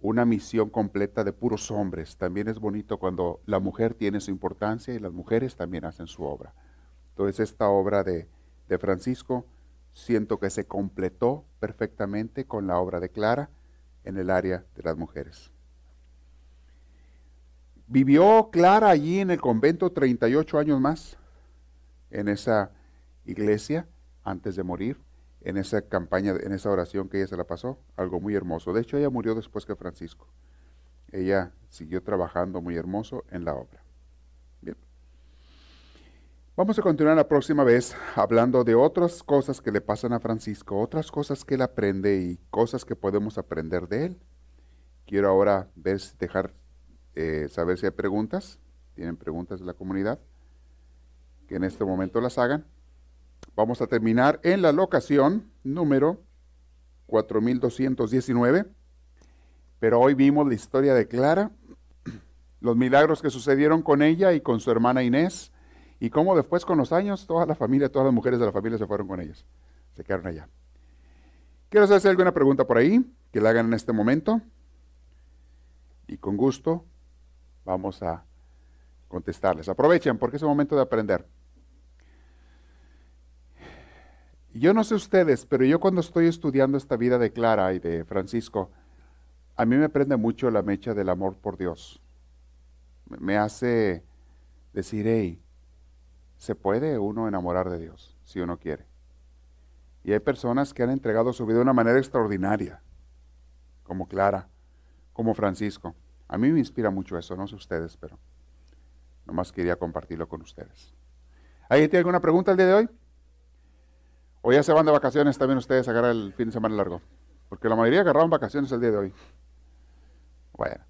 [SPEAKER 1] una misión completa de puros hombres. También es bonito cuando la mujer tiene su importancia y las mujeres también hacen su obra. Entonces esta obra de, de Francisco siento que se completó perfectamente con la obra de Clara en el área de las mujeres. Vivió Clara allí en el convento 38 años más, en esa iglesia, antes de morir, en esa campaña, en esa oración que ella se la pasó, algo muy hermoso. De hecho, ella murió después que Francisco. Ella siguió trabajando muy hermoso en la obra. Vamos a continuar la próxima vez hablando de otras cosas que le pasan a Francisco, otras cosas que él aprende y cosas que podemos aprender de él. Quiero ahora ver, dejar eh, saber si hay preguntas. ¿Tienen preguntas de la comunidad? Que en este momento las hagan. Vamos a terminar en la locación número 4219. Pero hoy vimos la historia de Clara, [CLEARS THROAT] los milagros que sucedieron con ella y con su hermana Inés, y cómo después con los años toda la familia, todas las mujeres de la familia se fueron con ellas. Se quedaron allá. Quiero hacer alguna pregunta por ahí, que la hagan en este momento. Y con gusto vamos a contestarles. Aprovechen porque es el momento de aprender. Yo no sé ustedes, pero yo cuando estoy estudiando esta vida de Clara y de Francisco, a mí me prende mucho la mecha del amor por Dios. Me hace decir, hey, se puede uno enamorar de Dios si uno quiere. Y hay personas que han entregado su vida de una manera extraordinaria, como Clara, como Francisco. A mí me inspira mucho eso, no sé ustedes, pero nomás quería compartirlo con ustedes. ¿Alguien tiene alguna pregunta el día de hoy? ¿O ya se van de vacaciones también ustedes a agarrar el fin de semana largo? Porque la mayoría agarraron vacaciones el día de hoy. Bueno.